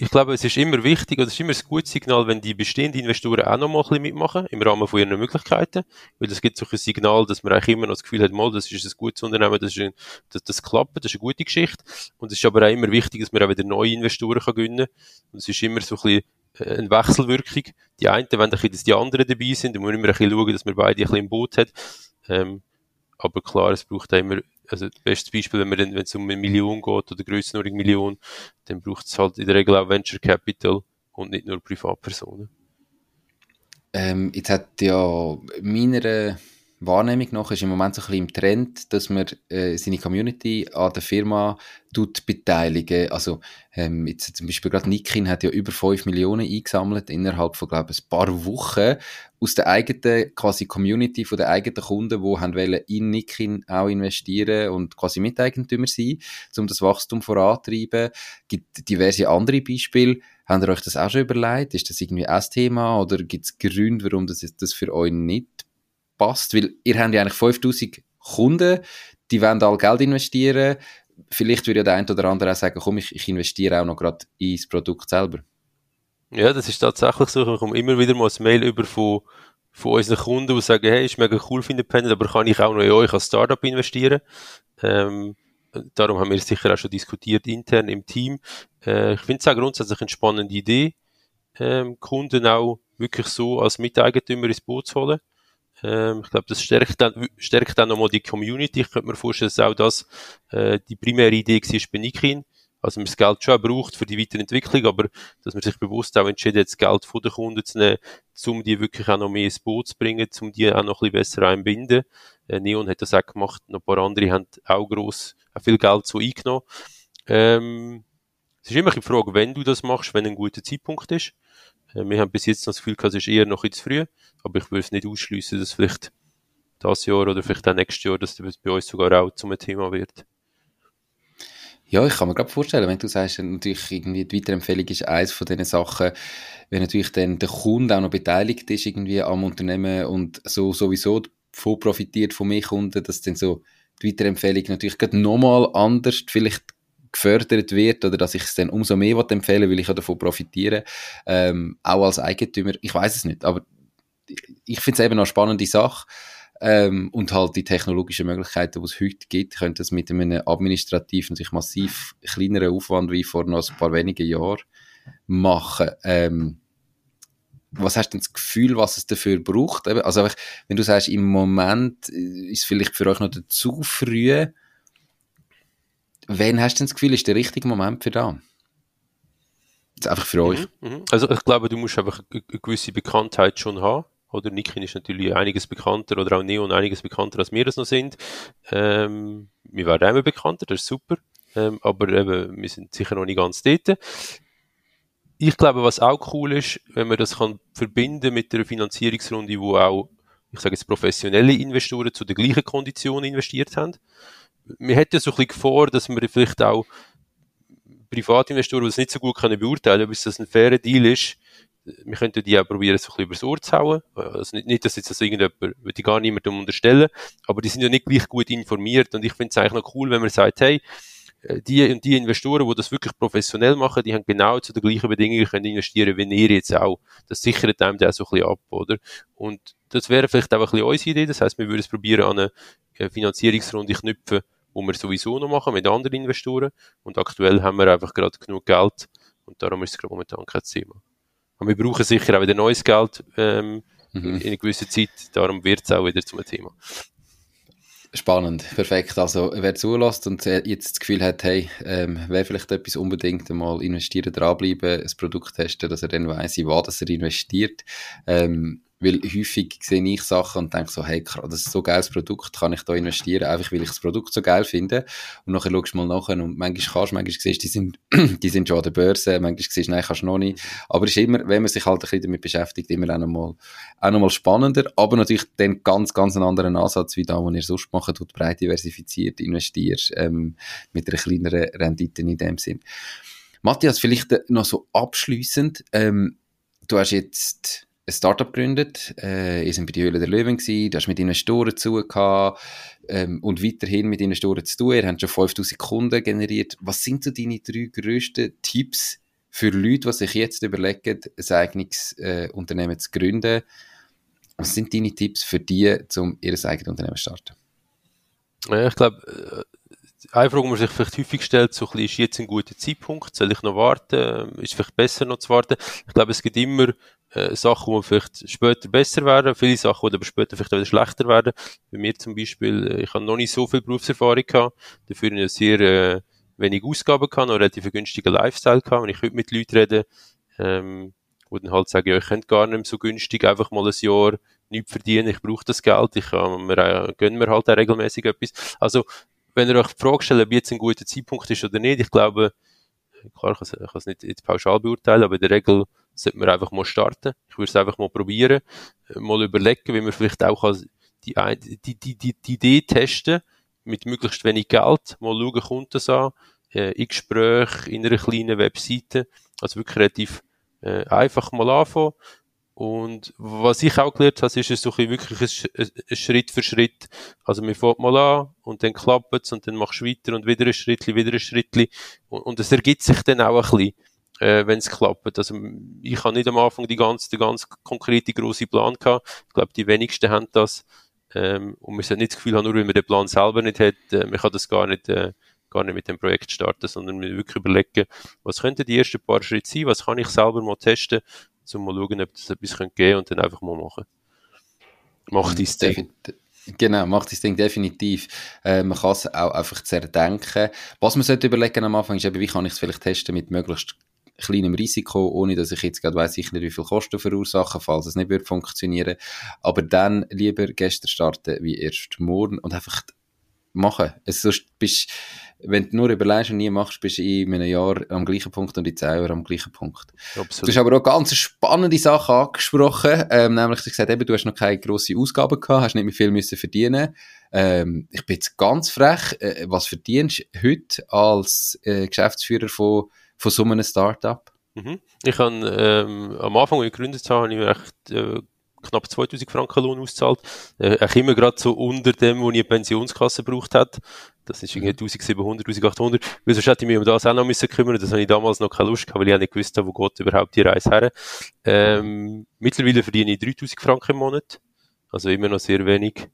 ich glaube, es ist immer wichtig, oder es ist immer ein gutes Signal, wenn die bestehenden Investoren auch noch mal ein bisschen mitmachen, im Rahmen von ihren Möglichkeiten. Weil das gibt so ein Signal, dass man eigentlich immer noch das Gefühl hat, mal, das ist ein gutes Unternehmen, das, ist ein, das, das klappt, das ist eine gute Geschichte. Und es ist aber auch immer wichtig, dass man auch wieder neue Investoren kann gewinnen kann. Und es ist immer so ein bisschen äh, eine Wechselwirkung. Die einen wollen ein bisschen, dass die anderen dabei sind, und man muss immer ein bisschen schauen, dass man beide ein bisschen im Boot hat. Ähm, aber klar, es braucht auch immer also das beste Beispiel, wenn, man wenn es um eine Million geht oder Grössenordnung Million, dann braucht es halt in der Regel auch Venture Capital und nicht nur Privatpersonen. Ähm, jetzt hat ja meiner Wahrnehmung nach ist im Moment so ein bisschen im Trend, dass man äh, seine Community an der Firma tut beteiligen. Also ähm, jetzt zum Beispiel gerade Nikin hat ja über 5 Millionen eingesammelt innerhalb von glaube ich ein paar Wochen aus der eigenen quasi Community von der eigenen Kunden, die haben wollen in Nikin auch investieren und quasi Miteigentümer sein, um das Wachstum voranzutreiben. Gibt diverse andere Beispiele. Habt ihr euch das auch schon überlegt? Ist das irgendwie ein Thema oder gibt es Gründe, warum das, das für euch nicht passt, weil ihr habt ja eigentlich 5000 Kunden, die wollen alle Geld investieren. Vielleicht würde ja der eine oder andere auch sagen, komm, ich, ich investiere auch noch gerade ins Produkt selber. Ja, das ist tatsächlich so. Ich komme immer wieder mal ein Mail über von, von unseren Kunden, die sagen, hey, ist mega cool für Independent, aber kann ich auch noch in euch als Startup investieren? Ähm, darum haben wir sicher auch schon diskutiert intern im Team. Äh, ich finde es auch grundsätzlich eine spannende Idee, ähm, Kunden auch wirklich so als Miteigentümer ins Boot zu holen. Ähm, ich glaube, das stärkt dann, stärkt dann nochmal die Community. Ich könnte mir vorstellen, dass auch das äh, die primäre Idee war bei Nikin. Also man das Geld schon braucht für die Weiterentwicklung, aber dass man sich bewusst auch entschieden hat, das Geld von den Kunden zu nehmen, um die wirklich auch noch mehr ins Boot zu bringen, um die auch noch ein bisschen besser einbinden. Äh, Neon hat das auch gemacht, noch ein paar andere haben auch gross, auch viel Geld so eingenommen. Ähm, es ist immer die Frage, wenn du das machst, wenn ein guter Zeitpunkt ist. Äh, wir haben bis jetzt noch das Gefühl, es ist eher noch zu früh, aber ich würde es nicht ausschließen, dass vielleicht das Jahr oder vielleicht auch nächstes Jahr, dass das bei uns sogar auch zum Thema wird. Ja, ich kann mir gerade vorstellen, wenn du sagst, natürlich irgendwie die Weiterempfehlung ist eines von diesen Sachen, wenn natürlich dann der Kunde auch noch beteiligt ist irgendwie am Unternehmen und so sowieso davon profitiert von mir Kunden, dass dann so die Weiterempfehlung natürlich gerade nochmal anders vielleicht gefördert wird oder dass ich es dann umso mehr empfehlen weil ich davon profitiere, ähm, auch als Eigentümer. Ich weiß es nicht, aber ich finde es eben eine spannende Sache. Ähm, und halt die technologischen Möglichkeiten, die es heute gibt, können das mit einem administrativen, sich massiv kleineren Aufwand wie vor noch ein paar wenigen Jahren machen. Ähm, was hast du denn das Gefühl, was es dafür braucht? Also wenn du sagst, im Moment ist es vielleicht für euch noch zu früh, wann hast du denn das Gefühl, ist der richtige Moment für da? Jetzt einfach für euch. Mhm, mhm. also ich glaube, du musst einfach eine gewisse Bekanntheit schon haben. Oder Nikin ist natürlich einiges bekannter oder auch Neon einiges bekannter, als wir das noch sind. Ähm, wir werden immer bekannter, das ist super. Ähm, aber eben, wir sind sicher noch nicht ganz dort. Ich glaube, was auch cool ist, wenn man das kann verbinden mit einer Finanzierungsrunde, wo auch, ich sage jetzt, professionelle Investoren zu den gleichen Konditionen investiert haben. Wir hätten so ein bisschen vor, dass wir vielleicht auch Privatinvestoren, die es nicht so gut können beurteilen, ob es das ein fairer Deal ist, wir könnten die auch probieren, so ein bisschen übers Ohr zu hauen. Also nicht, nicht dass jetzt das irgendjemand, ich gar niemandem unterstellen, aber die sind ja nicht gleich gut informiert und ich finde es eigentlich noch cool, wenn man sagt, hey, äh, die und die Investoren, die das wirklich professionell machen, die haben genau zu den gleichen Bedingungen können investieren wie ihr jetzt auch. Das sichert einem dann so ein bisschen ab, oder? Und das wäre vielleicht auch ein bisschen unsere Idee. Das heißt, wir würden es probieren, an eine äh, Finanzierungsrunde knüpfen, wo wir sowieso noch machen mit anderen Investoren. Und aktuell haben wir einfach gerade genug Geld und darum ist es gerade momentan kein Thema. Aber wir brauchen sicher auch wieder neues Geld ähm, mhm. in einer gewissen Zeit, darum wird es auch wieder zum Thema. Spannend, perfekt. Also wer zulässt und jetzt das Gefühl hat, hey, ähm, wer vielleicht etwas unbedingt einmal investieren, dranbleiben, ein Produkt testen, dass er dann weiss, in was er investiert. Ähm, weil häufig sehe ich Sachen und denke so, hey, das ist so ein geiles Produkt, kann ich da investieren, einfach weil ich das Produkt so geil finde. Und nachher schaust du mal nachher und manchmal kannst du, manchmal siehst die sind, die sind schon an der Börse, manchmal siehst du, nein, kannst du noch nicht. Aber es ist immer, wenn man sich halt ein bisschen damit beschäftigt, immer auch nochmal, auch nochmal spannender, aber natürlich dann ganz, ganz einen anderen Ansatz wie da, wo ihr sonst macht, wo du breit diversifiziert investierst, ähm, mit einer kleineren Rendite in dem Sinn. Matthias, vielleicht noch so abschließend, ähm, du hast jetzt ein Startup gegründet, äh, ihr seid bei die Höhle der Löwen gewesen, du hast mit Investoren zu gehabt, ähm, und weiterhin mit Investoren zu tun. Ihr habt schon 5000 Kunden generiert. Was sind so deine drei grössten Tipps für Leute, die sich jetzt überlegen, ein eigenes äh, Unternehmen zu gründen? Was sind deine Tipps für die, um ihr eigenes Unternehmen zu starten? Ja, ich glaube, äh, eine Frage, die man sich vielleicht häufig stellt, so ein bisschen, ist jetzt ein guter Zeitpunkt? Soll ich noch warten? Ist es vielleicht besser noch zu warten? Ich glaube, es gibt immer äh, Sachen, die vielleicht später besser werden, viele Sachen, die aber später vielleicht wieder schlechter werden. Bei mir zum Beispiel, äh, ich habe noch nicht so viel Berufserfahrung gehabt, dafür eine sehr äh, wenig Ausgaben gehabt, noch relativ günstigen Lifestyle gehabt. Wenn ich heute mit Leuten rede, ähm, die dann halt sagen, ja, ich könnte gar nicht mehr so günstig einfach mal ein Jahr nichts verdienen, ich brauche das Geld, ich kann mir, äh, gönne mir halt auch regelmäßig etwas. Also, wenn ihr euch die Frage stellt, ob jetzt ein guter Zeitpunkt ist oder nicht, ich glaube, klar, ich kann es nicht jetzt pauschal beurteilen, aber in der Regel sollte man einfach mal starten. Ich würde es einfach mal probieren, äh, mal überlegen, wie man vielleicht auch die, die, die, die, die Idee testen mit möglichst wenig Geld, mal schauen, kommt das an, äh, in Gespräch, in einer kleinen Webseite, also wirklich relativ äh, einfach mal anfangen. Und was ich auch gelernt habe, ist es so wirklich ein, ein Schritt für Schritt. Also man fängt mal an und dann klappt es und dann machst du weiter und wieder ein Schritt, wieder ein Schritt. Und, es ergibt sich dann auch ein bisschen äh, wenn es klappt. Also ich habe nicht am Anfang die ganze, die ganz konkrete große Plan gehabt. Ich glaube, die wenigsten haben das. Ähm, und man sollte nicht das Gefühl nur weil man den Plan selber nicht hat, äh, man kann das gar nicht, äh, gar nicht mit dem Projekt starten, sondern wir wirklich überlegen, was könnten die ersten paar Schritte sein, was kann ich selber mal testen, um mal schauen, ob das etwas geben könnte und dann einfach mal machen. Mach dein Ding. Genau, macht das Ding definitiv. Äh, man kann es auch einfach zerdenken. Was man sollte überlegen am Anfang ist eben, wie kann ich es vielleicht testen mit möglichst kleinem Risiko, ohne dass ich jetzt gerade weiss, ich nicht, wie viel Kosten verursachen, falls es nicht wird funktionieren. Aber dann lieber gestern starten wie erst morgen und einfach machen. Es sonst bist wenn du nur überlegst und nie machst, bist du in einem Jahr am gleichen Punkt und in zehn Jahren am gleichen Punkt. Absolut. Du hast aber auch ganz spannende Sachen angesprochen, ähm, nämlich, du hast gesagt, eben, du hast noch keine grossen Ausgaben gehabt, hast nicht mehr viel müssen verdienen. Ähm, ich bin jetzt ganz frech, äh, was verdienst du heute als äh, Geschäftsführer von, von so einem Startup? Mhm. Ich habe ähm, am Anfang, als ich gegründet habe, habe ich mir echt äh, knapp 2000 Franken Lohn ausgezahlt. Äh, auch immer gerade so unter dem, wo ich eine Pensionskasse gebraucht hat. Das ist irgendwie 1700, 1800. Weil sonst hätte ich mich um das auch noch müssen kümmern. Das habe ich damals noch keine Lust gehabt, weil ich auch nicht gewusst habe, wo geht überhaupt die Reise her. Ähm, mittlerweile verdiene ich 3000 Franken im Monat. Also immer noch sehr wenig.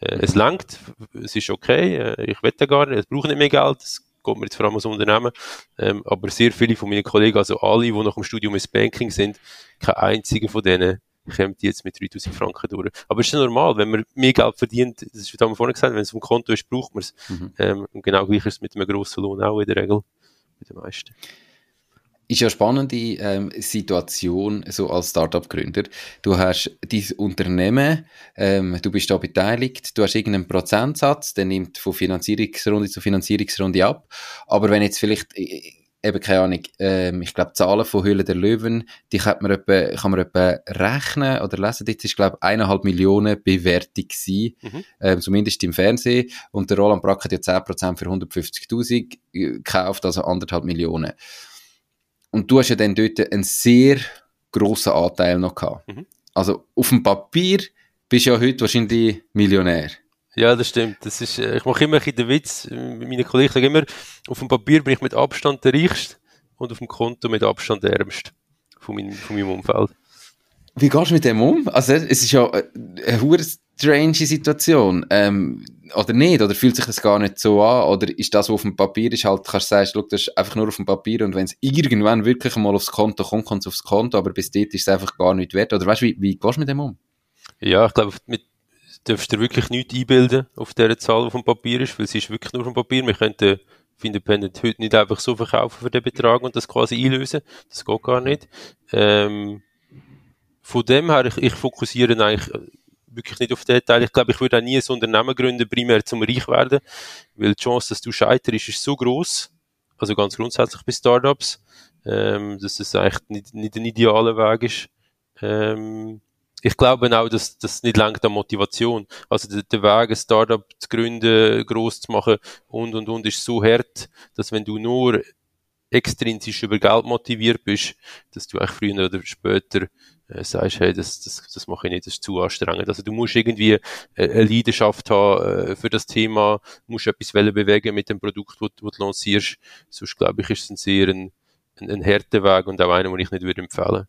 Äh, es langt, es ist okay. Äh, ich wette gar nicht, es braucht nicht mehr Geld. Es geht mir jetzt vor allem als Unternehmen. Ähm, aber sehr viele von meinen Kollegen, also alle, die nach dem Studium ins Banking sind, kein einziger von denen kommt jetzt mit 3000 Franken durch. Aber es ist ja normal, wenn man mehr Geld verdient, das ist, wie wir vorhin gesagt wenn es vom Konto ist, braucht man es. Mhm. Ähm, und genau gleich ist es mit einem grossen Lohn auch in der Regel, bei den meisten. Ist ja eine spannende ähm, Situation so als Startup-Gründer. Du hast dein Unternehmen, ähm, du bist da beteiligt, du hast irgendeinen Prozentsatz, der nimmt von Finanzierungsrunde zu Finanzierungsrunde ab. Aber wenn jetzt vielleicht äh, eben keine Ahnung, ähm, ich glaube, Zahlen von Höhle der Löwen, die kann man etwa, kann man etwa rechnen oder lesen. Jetzt ist, glaube ich, eineinhalb Millionen Bewertung gewesen, mhm. ähm, zumindest im Fernsehen. Und der Roland Brack hat ja 10% für 150.000 gekauft, also anderthalb Millionen. Und du hast ja dann dort einen sehr grossen Anteil noch gehabt. Mhm. Also, auf dem Papier bist du ja heute wahrscheinlich Millionär. Ja, das stimmt. Das ist, äh, ich mache immer ein den Witz. Meine Kollegen sagen immer, auf dem Papier bin ich mit Abstand der Reichste und auf dem Konto mit Abstand der Ärmste von meinem, von meinem Umfeld. Wie gehst du mit dem um? Also, es ist ja eine hure strange Situation. Ähm, oder nicht? Oder fühlt sich das gar nicht so an? Oder ist das, was auf dem Papier ist, halt, kannst du sagen, schau, das ist einfach nur auf dem Papier und wenn es irgendwann wirklich mal aufs Konto kommt, kommt es aufs Konto, aber bis dort ist es einfach gar nicht wert. Oder weißt du, wie, wie gehst du mit dem um? Ja, ich glaube, mit darfst dir wirklich nichts einbilden auf dieser Zahl, die auf dem Papier ist, weil sie ist wirklich nur auf dem Papier. Wir könnten Independent heute nicht einfach so verkaufen für den Betrag und das quasi einlösen. Das geht gar nicht. Ähm, von dem her, ich, ich fokussiere eigentlich wirklich nicht auf den Teil. Ich glaube, ich würde auch nie ein Unternehmen gründen, primär zum Reich werden, weil die Chance, dass du scheiterst, ist so groß. Also ganz grundsätzlich bei Startups, ähm, dass es eigentlich nicht, nicht ein idealer Weg ist. Ähm, ich glaube auch, dass das nicht langt an Motivation. Also der, der Weg, ein Startup zu gründen, groß zu machen und und und ist so hart, dass wenn du nur extrinsisch über Geld motiviert bist, dass du eigentlich früher oder später äh, sagst, hey, das, das, das mache ich nicht, das ist zu anstrengend. Also du musst irgendwie äh, eine Leidenschaft haben äh, für das Thema, musst etwas bewegen mit dem Produkt, das du lancierst. Sonst glaube ich, ist es ein sehr ein, ein, ein harter Weg und auch einer, den ich nicht würde empfehlen.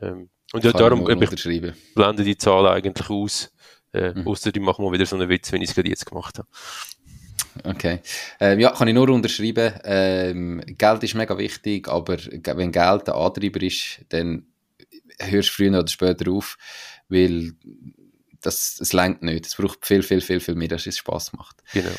Ähm, und ja, darum ich blende die Zahlen eigentlich aus. Äh, mhm. Außer die machen mal wieder so einen Witz, wenn ich es gerade jetzt gemacht habe. Okay. Ähm, ja, kann ich nur unterschreiben. Ähm, Geld ist mega wichtig, aber wenn Geld der Antreiber ist, dann hörst du früher oder später auf, weil das, das lenkt nicht. Es braucht viel, viel, viel, viel mehr, dass es Spaß macht. Genau.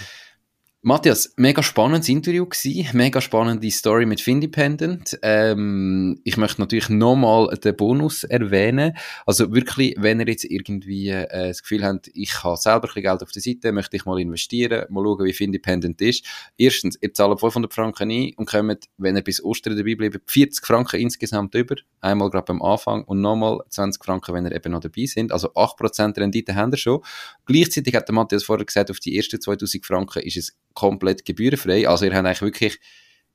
Matthias, mega spannendes Interview gewesen, mega spannende Story mit Findependent. Ähm, ich möchte natürlich nochmal den Bonus erwähnen. Also wirklich, wenn ihr jetzt irgendwie äh, das Gefühl habt, ich habe selber ein bisschen Geld auf der Seite, möchte ich mal investieren, mal schauen, wie Findependent ist. Erstens, ihr zahlt 500 Franken ein und kommt, wenn ihr bis Ostern dabei bleibt, 40 Franken insgesamt über. Einmal gerade beim Anfang und nochmal 20 Franken, wenn ihr eben noch dabei sind. Also 8% Rendite haben wir schon. Gleichzeitig hat der Matthias vorher gesagt, auf die ersten 2000 Franken ist es komplett gebührenfrei. Also ihr habt eigentlich wirklich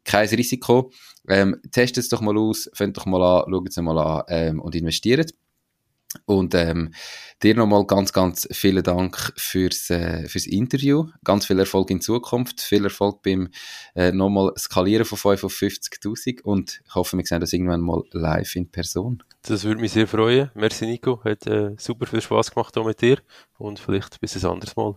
kein Risiko. Ähm, testet es doch mal aus, fangt doch mal an, schaut es mal an ähm, und investiert. Und ähm, dir nochmal ganz, ganz vielen Dank fürs, äh, fürs Interview. Ganz viel Erfolg in Zukunft. Viel Erfolg beim äh, nochmal Skalieren von 5 auf 50.000. Und ich hoffe, wir sehen das irgendwann mal live in Person. Das würde mich sehr freuen. Merci Nico. Hat äh, super viel Spaß gemacht hier mit dir. Und vielleicht bis ein anderes Mal.